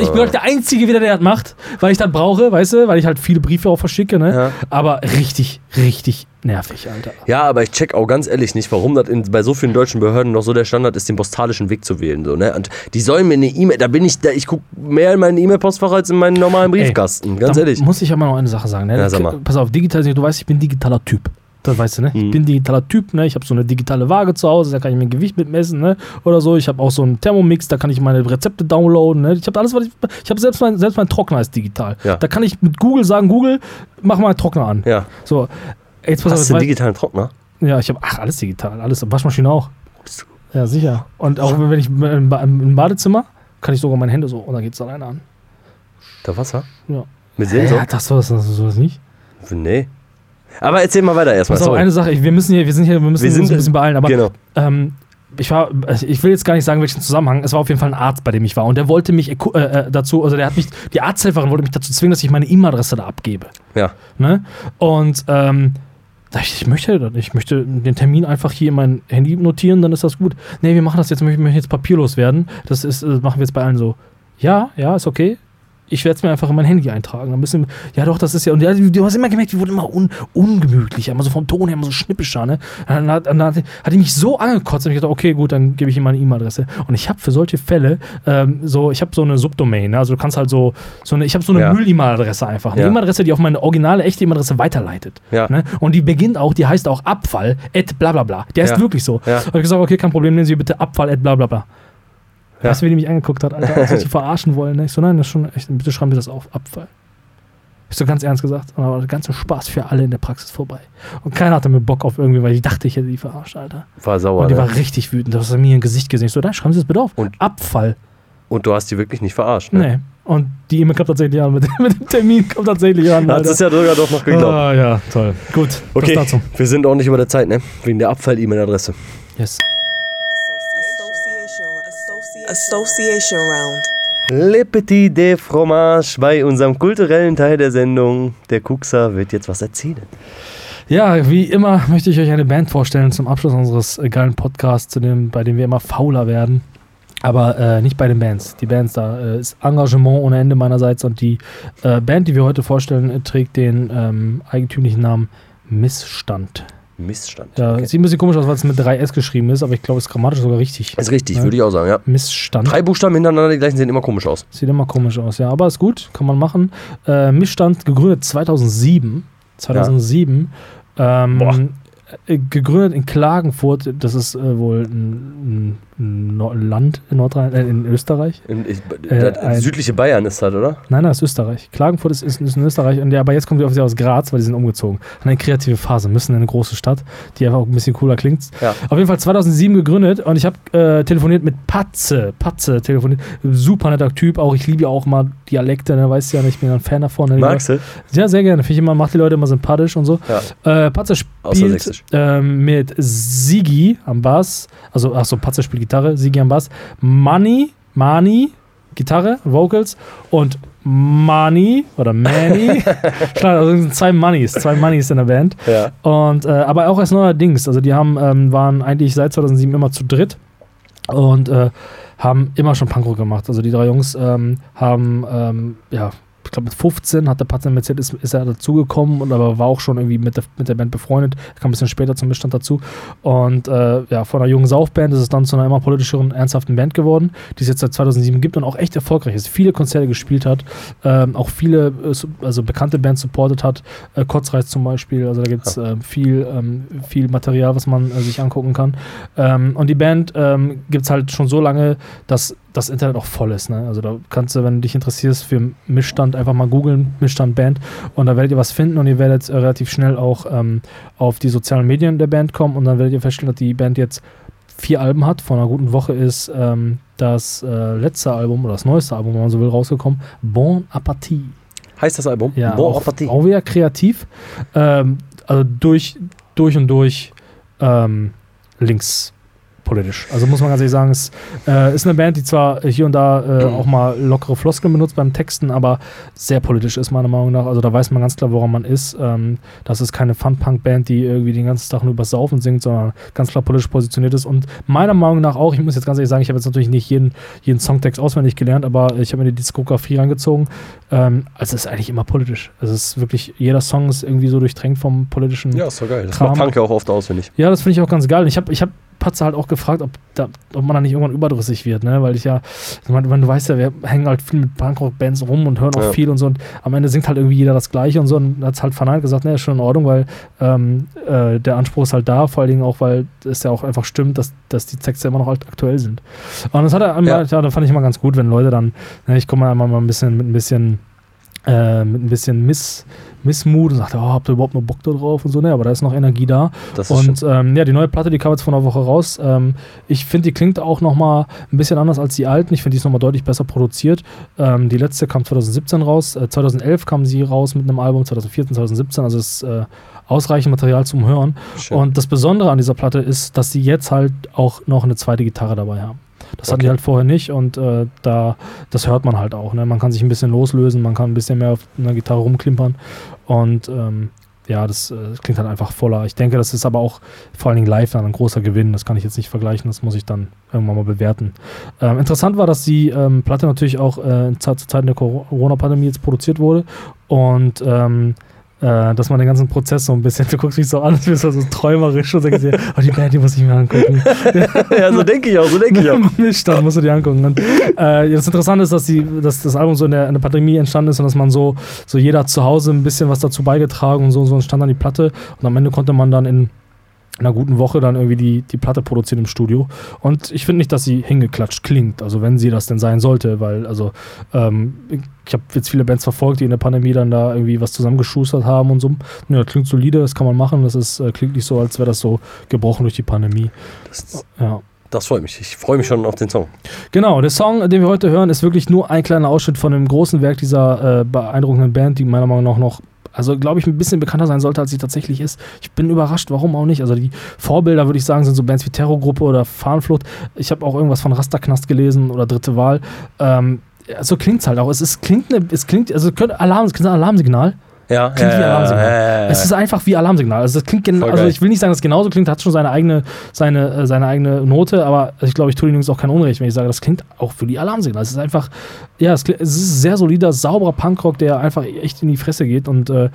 Speaker 2: Ich bin halt der Einzige wieder, der das macht, weil ich das brauche, weißt du, weil ich halt viele Briefe auch verschicke, ne?
Speaker 1: Ja.
Speaker 2: Aber richtig, richtig nervig, Alter.
Speaker 1: Ja, aber ich check auch ganz ehrlich nicht, warum das in, bei so vielen deutschen Behörden noch so der Standard ist, den postalischen Weg zu wählen. So, ne? Und die sollen mir eine E-Mail, da bin ich, da, ich gucke mehr in meinen E-Mail-Postfach als in meinen normalen Briefkasten. ganz
Speaker 2: da
Speaker 1: ehrlich.
Speaker 2: muss ich aber noch eine Sache sagen. Ne?
Speaker 1: Ja, sag mal.
Speaker 2: Pass auf, digital, du weißt, ich bin digitaler Typ. Das weißt du, ne?
Speaker 1: Mhm.
Speaker 2: Ich bin digitaler Typ, ne? Ich habe so eine digitale Waage zu Hause, da kann ich mein Gewicht mitmessen, ne? Oder so. Ich habe auch so einen Thermomix, da kann ich meine Rezepte downloaden, ne? Ich habe alles, was ich. Ich habe selbst mein, selbst mein Trockner ist digital.
Speaker 1: Ja.
Speaker 2: Da kann ich mit Google sagen, Google, mach mal einen Trockner an.
Speaker 1: Ja.
Speaker 2: So. Jetzt pass
Speaker 1: Hast du einen digitalen Trockner?
Speaker 2: Ja, ich habe ach alles digital, alles Waschmaschine auch. Ja, sicher. Und auch wenn ich im Ba- im Badezimmer kann ich sogar meine Hände so und dann geht's alleine an.
Speaker 1: Der Wasser?
Speaker 2: Ja.
Speaker 1: Mit Sensor?
Speaker 2: Ja, das sowas, das sowas nicht.
Speaker 1: Nee. Aber erzähl mal weiter erstmal.
Speaker 2: Pass auf, eine Sache, ich, wir müssen hier, wir sind hier, wir müssen
Speaker 1: Wir sind-
Speaker 2: uns ein bisschen beeilen, aber
Speaker 1: genau.
Speaker 2: ähm, ich war, ich will jetzt gar nicht sagen, welchen Zusammenhang. Es war auf jeden Fall ein Arzt, bei dem ich war. Und der wollte mich äh, äh, dazu, also der hat mich, die Arzthelferin wollte mich dazu zwingen, dass ich meine E-Mail-Adresse da abgebe.
Speaker 1: Ja.
Speaker 2: Ne? Und ähm, da ich, möchte das nicht. Ich möchte den Termin einfach hier in mein Handy notieren, dann ist das gut. Nee, wir machen das jetzt, wir möchten jetzt papierlos werden. Das ist, äh, machen wir jetzt bei allen so. Ja, ja, ist okay. Ich werde es mir einfach in mein Handy eintragen. Ein bisschen, ja doch, das ist ja, und ja, du, du hast immer gemerkt, wir wurden immer un, ungemütlicher, immer so vom Ton her, immer so schnippischer, ne? Dann hat, dann hat, hat die mich so angekotzt und ich dachte, okay, gut, dann gebe ich ihm meine E-Mail-Adresse. Und ich habe für solche Fälle ähm, so, ich habe so eine Subdomain, ne? also du kannst halt so, so eine, ich habe so eine
Speaker 1: Ja.
Speaker 2: Müll-E-Mail-Adresse einfach. Eine
Speaker 1: Ja.
Speaker 2: E-Mail-Adresse, die auf meine originale, echte E-Mail-Adresse weiterleitet.
Speaker 1: Ja.
Speaker 2: Ne? Und die beginnt auch, die heißt auch Abfall, at bla bla bla. Der ist wirklich so.
Speaker 1: Ja.
Speaker 2: Und ich gesagt, okay, kein Problem, nehmen Sie bitte Abfall, at bla bla bla.
Speaker 1: Ja.
Speaker 2: Weißt du, wie die mich angeguckt hat, Alter, als <laughs> sie verarschen wollen. Ne? Ich so, nein, das ist schon echt, bitte schreiben Sie das auf, Abfall. Ich so ganz ernst gesagt, und aber der ganze Spaß für alle in der Praxis vorbei. Und keiner hatte mir Bock auf irgendwie, weil ich dachte, ich hätte die verarscht, Alter.
Speaker 1: War sauer.
Speaker 2: Und die
Speaker 1: ne?
Speaker 2: war richtig wütend, das hat mir ein Gesicht gesehen. Ich so, nein, schreiben Sie das bitte auf.
Speaker 1: Und-
Speaker 2: Abfall.
Speaker 1: Und du hast die wirklich nicht verarscht. Ne?
Speaker 2: Nee. Und die E-Mail kommt tatsächlich an, mit, dem- <laughs> mit dem Termin kommt tatsächlich an.
Speaker 1: Hat es ja sogar doch noch geglaubt.
Speaker 2: Ah, ja, toll. Gut,
Speaker 1: okay,
Speaker 2: das dazu.
Speaker 1: wir sind auch nicht über der Zeit, ne? Wegen der Abfall-E-Mail-Adresse.
Speaker 2: Yes.
Speaker 3: Association Round.
Speaker 1: Le Petit de Fromage bei unserem kulturellen Teil der Sendung. Der Kuxer wird jetzt was erzählen.
Speaker 2: Ja, wie immer möchte ich euch eine Band vorstellen zum Abschluss unseres äh, geilen Podcasts, zu dem, bei dem wir immer fauler werden. Aber äh, nicht bei den Bands. Die Bands, da äh, ist Engagement ohne Ende meinerseits und die äh, Band, die wir heute vorstellen, trägt den ähm, eigentümlichen Namen Missstand.
Speaker 1: Missstand.
Speaker 2: Ja,
Speaker 1: Okay.
Speaker 2: sieht ein bisschen komisch aus, weil es mit 3S geschrieben ist, aber ich glaube, es ist grammatisch sogar richtig.
Speaker 1: Ist richtig,
Speaker 2: Ja.
Speaker 1: würde ich auch sagen, ja.
Speaker 2: Missstand.
Speaker 1: Drei Buchstaben hintereinander, die gleichen sehen immer komisch aus.
Speaker 2: Sieht immer komisch aus, ja. Aber ist gut, kann man machen. Äh, Missstand gegründet 2007. 2007. Ähm,
Speaker 1: Boah.
Speaker 2: äh, gegründet in Klagenfurt. Das ist äh, wohl ein, ein Nor- Land in Nordrhein, äh, in Österreich.
Speaker 1: In, ich,
Speaker 2: Äh, ein-
Speaker 1: südliche Bayern ist das, oder?
Speaker 2: Nein, nein, das ist Österreich. Klagenfurt ist, ist, ist in Österreich. Und ja, aber jetzt kommen die offiziell aus Graz, weil die sind umgezogen. Eine kreative Phase, müssen in eine große Stadt, die einfach auch ein bisschen cooler klingt.
Speaker 1: Ja.
Speaker 2: Auf jeden Fall 2007 gegründet und ich habe äh, telefoniert mit Patze. Patze telefoniert. Super netter Typ, auch ich liebe ja auch mal Dialekte, ne, weißt du ja, nicht, ich bin ein Fan davon. Ne,
Speaker 1: Magst du?
Speaker 2: Ja, sehr gerne. Finde ich immer, macht die Leute immer sympathisch und so.
Speaker 1: Ja.
Speaker 2: Äh, Patze spielt ähm, mit Sigi am Bass, also achso, Patze spielt Gitarre, Sigi am Bass, Mani, Mani, Gitarre, Vocals und Mani oder Manny. Klar, <laughs> also zwei Moneys, zwei Moneys in der Band.
Speaker 1: Ja.
Speaker 2: Und äh, aber auch erst neuerdings. Also die haben, ähm, waren eigentlich seit 2007 immer zu dritt und äh, haben immer schon Punkrock gemacht. Also die drei Jungs ähm, haben, ähm, ja, ich glaube mit 15 hat der Patzer Mercedes ist er dazugekommen und aber war auch schon irgendwie mit der, mit der Band befreundet. Kam ein bisschen später zum Bestand dazu. Und äh, ja, von einer jungen Saufband ist es dann zu einer immer politischeren, ernsthaften Band geworden, die es jetzt seit 2007 gibt und auch echt erfolgreich ist. Viele Konzerte gespielt hat, ähm, auch viele, äh, also bekannte Bands supportet hat. Äh, Kotzreiz zum Beispiel, also da gibt es äh, viel, ähm, viel Material, was man äh, sich angucken kann. Ähm, und die Band ähm, gibt es halt schon so lange, dass das Internet auch voll ist. Ne? Also da kannst du, wenn du dich interessierst für Missstand, einfach mal googeln, Missstand Band und da werdet ihr was finden und ihr werdet äh, relativ schnell auch ähm, auf die sozialen Medien der Band kommen und dann werdet ihr feststellen, dass die Band jetzt vier Alben hat. Vor einer guten Woche ist ähm, das äh, letzte Album oder das neueste Album, wenn man so will, rausgekommen. Bon Appetit.
Speaker 1: Heißt das Album?
Speaker 2: Ja,
Speaker 1: Bon
Speaker 2: auch,
Speaker 1: Appetit.
Speaker 2: auch wieder kreativ. Ähm, also durch, durch und durch ähm, links politisch. Also muss man ganz ehrlich sagen, es äh, ist eine Band, die zwar hier und da äh, auch mal lockere Floskeln benutzt beim Texten, aber sehr politisch ist meiner Meinung nach. Also da weiß man ganz klar, woran man ist. Ähm, das ist keine Fun-Punk-Band, die irgendwie den ganzen Tag nur über Saufen singt, sondern ganz klar politisch positioniert ist. Und meiner Meinung nach auch, ich muss jetzt ganz ehrlich sagen, ich habe jetzt natürlich nicht jeden, jeden Songtext auswendig gelernt, aber ich habe mir die Diskografie reingezogen. Ähm, also es ist eigentlich immer politisch. Es ist wirklich, jeder Song ist irgendwie so durchdrängt vom politischen.
Speaker 1: Ja, ist doch geil. Das
Speaker 2: Kram.
Speaker 1: macht Punk ja auch oft auswendig.
Speaker 2: Ja, das finde ich auch ganz geil. Ich habe ich hab Patze halt auch gefragt, ob, da, ob man da nicht irgendwann überdrüssig wird, ne? Weil ich ja, ich meine, du weißt ja, wir hängen halt viel mit Punkrock-Bands rum und hören auch
Speaker 1: Ja.
Speaker 2: viel und so. Und am Ende singt halt irgendwie jeder das Gleiche und so. Und hat halt verneint gesagt, ne, ist schon in Ordnung, weil ähm, äh, der Anspruch ist halt da, vor allen Dingen auch, weil es ja auch einfach stimmt, dass, dass die Texte immer noch halt aktuell sind. Und das hat er,
Speaker 1: Ja.
Speaker 2: ja. ja, da fand ich immer ganz gut, wenn Leute dann, ne, ich komme mal einmal mal ein bisschen mit ein bisschen äh, mit ein bisschen Miss, Missmut und sagte, oh, habt ihr überhaupt noch Bock da drauf und so, ne, aber da ist noch Energie da. Und ähm, ja, die neue Platte, die kam jetzt vor einer Woche raus. Ähm, ich finde, die klingt auch nochmal ein bisschen anders als die alten. Ich finde, die ist nochmal deutlich besser produziert. Ähm, die letzte kam 2017 raus. Äh, 2011 kam sie raus mit einem Album, 2014, 2017. Also ist äh, ausreichend Material zum Hören.
Speaker 1: schön.
Speaker 2: Und das Besondere an dieser Platte ist, dass sie jetzt halt auch noch eine zweite Gitarre dabei haben. Das hatten die
Speaker 1: Okay.
Speaker 2: halt vorher nicht und äh, da, das hört man halt auch. Ne? Man kann sich ein bisschen loslösen, man kann ein bisschen mehr auf einer Gitarre rumklimpern und ähm, ja, das, äh, das klingt halt einfach voller. Ich denke, das ist aber auch vor allen Dingen live dann ein großer Gewinn. Das kann ich jetzt nicht vergleichen, das muss ich dann irgendwann mal bewerten. Ähm, interessant war, dass die ähm, Platte natürlich auch äh, zu Zeiten der Corona-Pandemie jetzt produziert wurde und ähm, äh, dass man den ganzen Prozess so ein bisschen, <laughs> du guckst mich so an, als bist du so träumerisch und denkst dir, oh, die Band, die muss ich mir angucken. <laughs>
Speaker 1: ja, so denke ich auch, so denke ich auch. <laughs>
Speaker 2: Mist, dann musst du dir angucken. Und, äh, das Interessante ist, dass, die, dass das Album so in der, in der Pandemie entstanden ist und dass man so, so jeder zu Hause ein bisschen was dazu beigetragen und so, so entstand dann die Platte. Und am Ende konnte man dann in einer guten Woche dann irgendwie die, die Platte produzieren im Studio. Und ich finde nicht, dass sie hingeklatscht klingt, also wenn sie das denn sein sollte, weil, also, ähm, ich habe jetzt viele Bands verfolgt, die in der Pandemie dann da irgendwie was zusammengeschustert haben und so. Ja, das klingt solide, das kann man machen. Das ist, äh, klingt nicht so, als wäre das so gebrochen durch die Pandemie.
Speaker 1: Das,
Speaker 2: Ja.
Speaker 1: das freut mich. Ich freue mich schon auf den Song.
Speaker 2: Genau, der Song, den wir heute hören, ist wirklich nur ein kleiner Ausschnitt von dem großen Werk dieser äh, beeindruckenden Band, die meiner Meinung nach noch, also glaube ich, ein bisschen bekannter sein sollte, als sie tatsächlich ist. Ich bin überrascht, warum auch nicht. Also die Vorbilder, würde ich sagen, sind so Bands wie Terrorgruppe oder Fahnenflucht. Ich habe auch irgendwas von Rasterknast gelesen oder Dritte Wahl. Ähm, so klingt es halt auch. Es, ist, klingt, ne, es klingt, also Alarm, es klingt ein Alarmsignal.
Speaker 1: Ja,
Speaker 2: Klingt wie Alarmsignal. Es ist einfach wie Alarmsignal. Also das klingt
Speaker 1: Voll
Speaker 2: also
Speaker 1: geil.
Speaker 2: ich will nicht sagen, dass es genauso klingt, hat schon seine eigene, seine, äh, seine eigene Note, aber ich glaube, ich tue den Jungs auch kein Unrecht, wenn ich sage, das klingt auch für die Alarmsignal. Es ist einfach, ja, es, klingt, es ist sehr solider, sauberer Punkrock, der einfach echt in die Fresse geht und äh,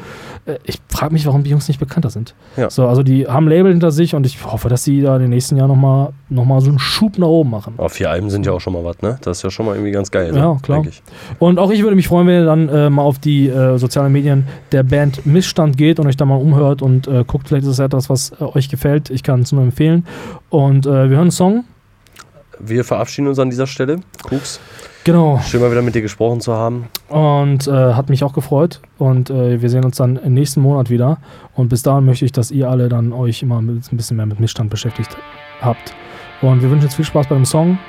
Speaker 2: ich frage mich, warum die Jungs nicht bekannter sind.
Speaker 1: Ja.
Speaker 2: So, also die haben ein Label hinter sich und ich hoffe, dass sie da in den nächsten Jahren nochmal noch mal so einen Schub nach oben machen.
Speaker 1: Aber vier Alben sind ja auch schon mal was, ne? Das ist ja schon mal irgendwie ganz geil.
Speaker 2: Ja,
Speaker 1: ne?
Speaker 2: klar. Und auch ich würde mich freuen, wenn ihr dann äh, mal auf die äh, sozialen Medien der Band Missstand geht und euch da mal umhört und äh, guckt, vielleicht ist es etwas, was äh, euch gefällt. Ich kann es nur empfehlen. Und äh, wir hören einen Song.
Speaker 1: Wir verabschieden uns an dieser Stelle. Kuks,
Speaker 2: Genau.
Speaker 1: schön mal wieder mit dir gesprochen zu haben.
Speaker 2: Und äh, hat mich auch gefreut. Und äh, wir sehen uns dann im nächsten Monat wieder. Und bis dahin möchte ich, dass ihr alle dann euch immer mit, ein bisschen mehr mit Missstand beschäftigt habt. Und wir wünschen jetzt viel Spaß bei dem Song.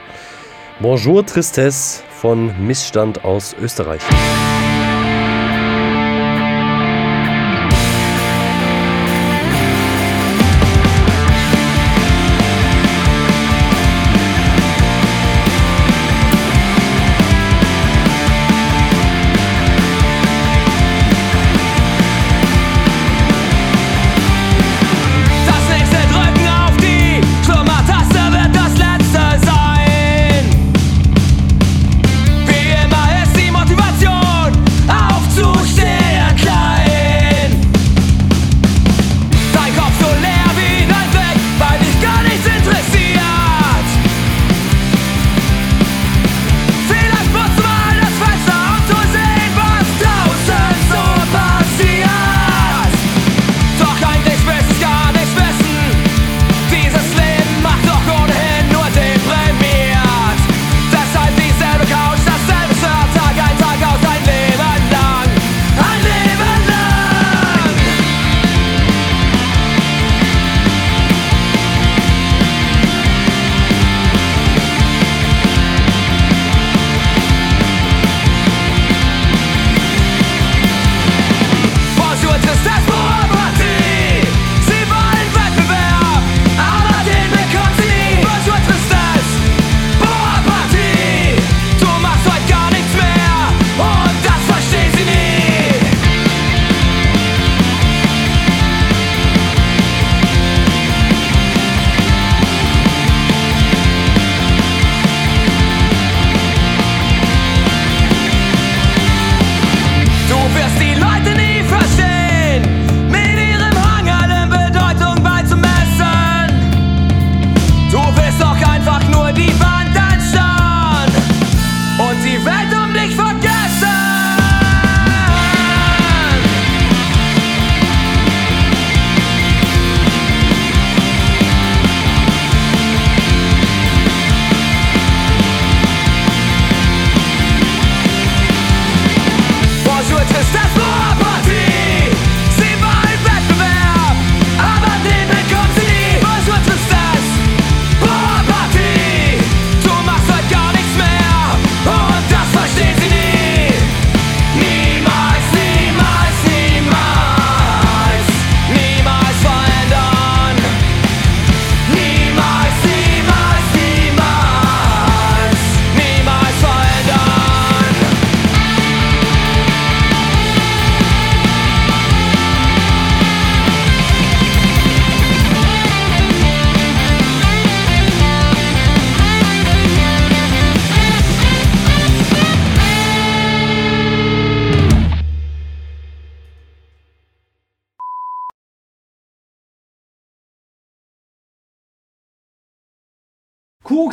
Speaker 1: Bonjour Tristesse von Missstand aus Österreich.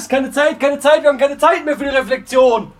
Speaker 1: Keine Zeit, keine Zeit, wir haben keine Zeit mehr für die Reflexion.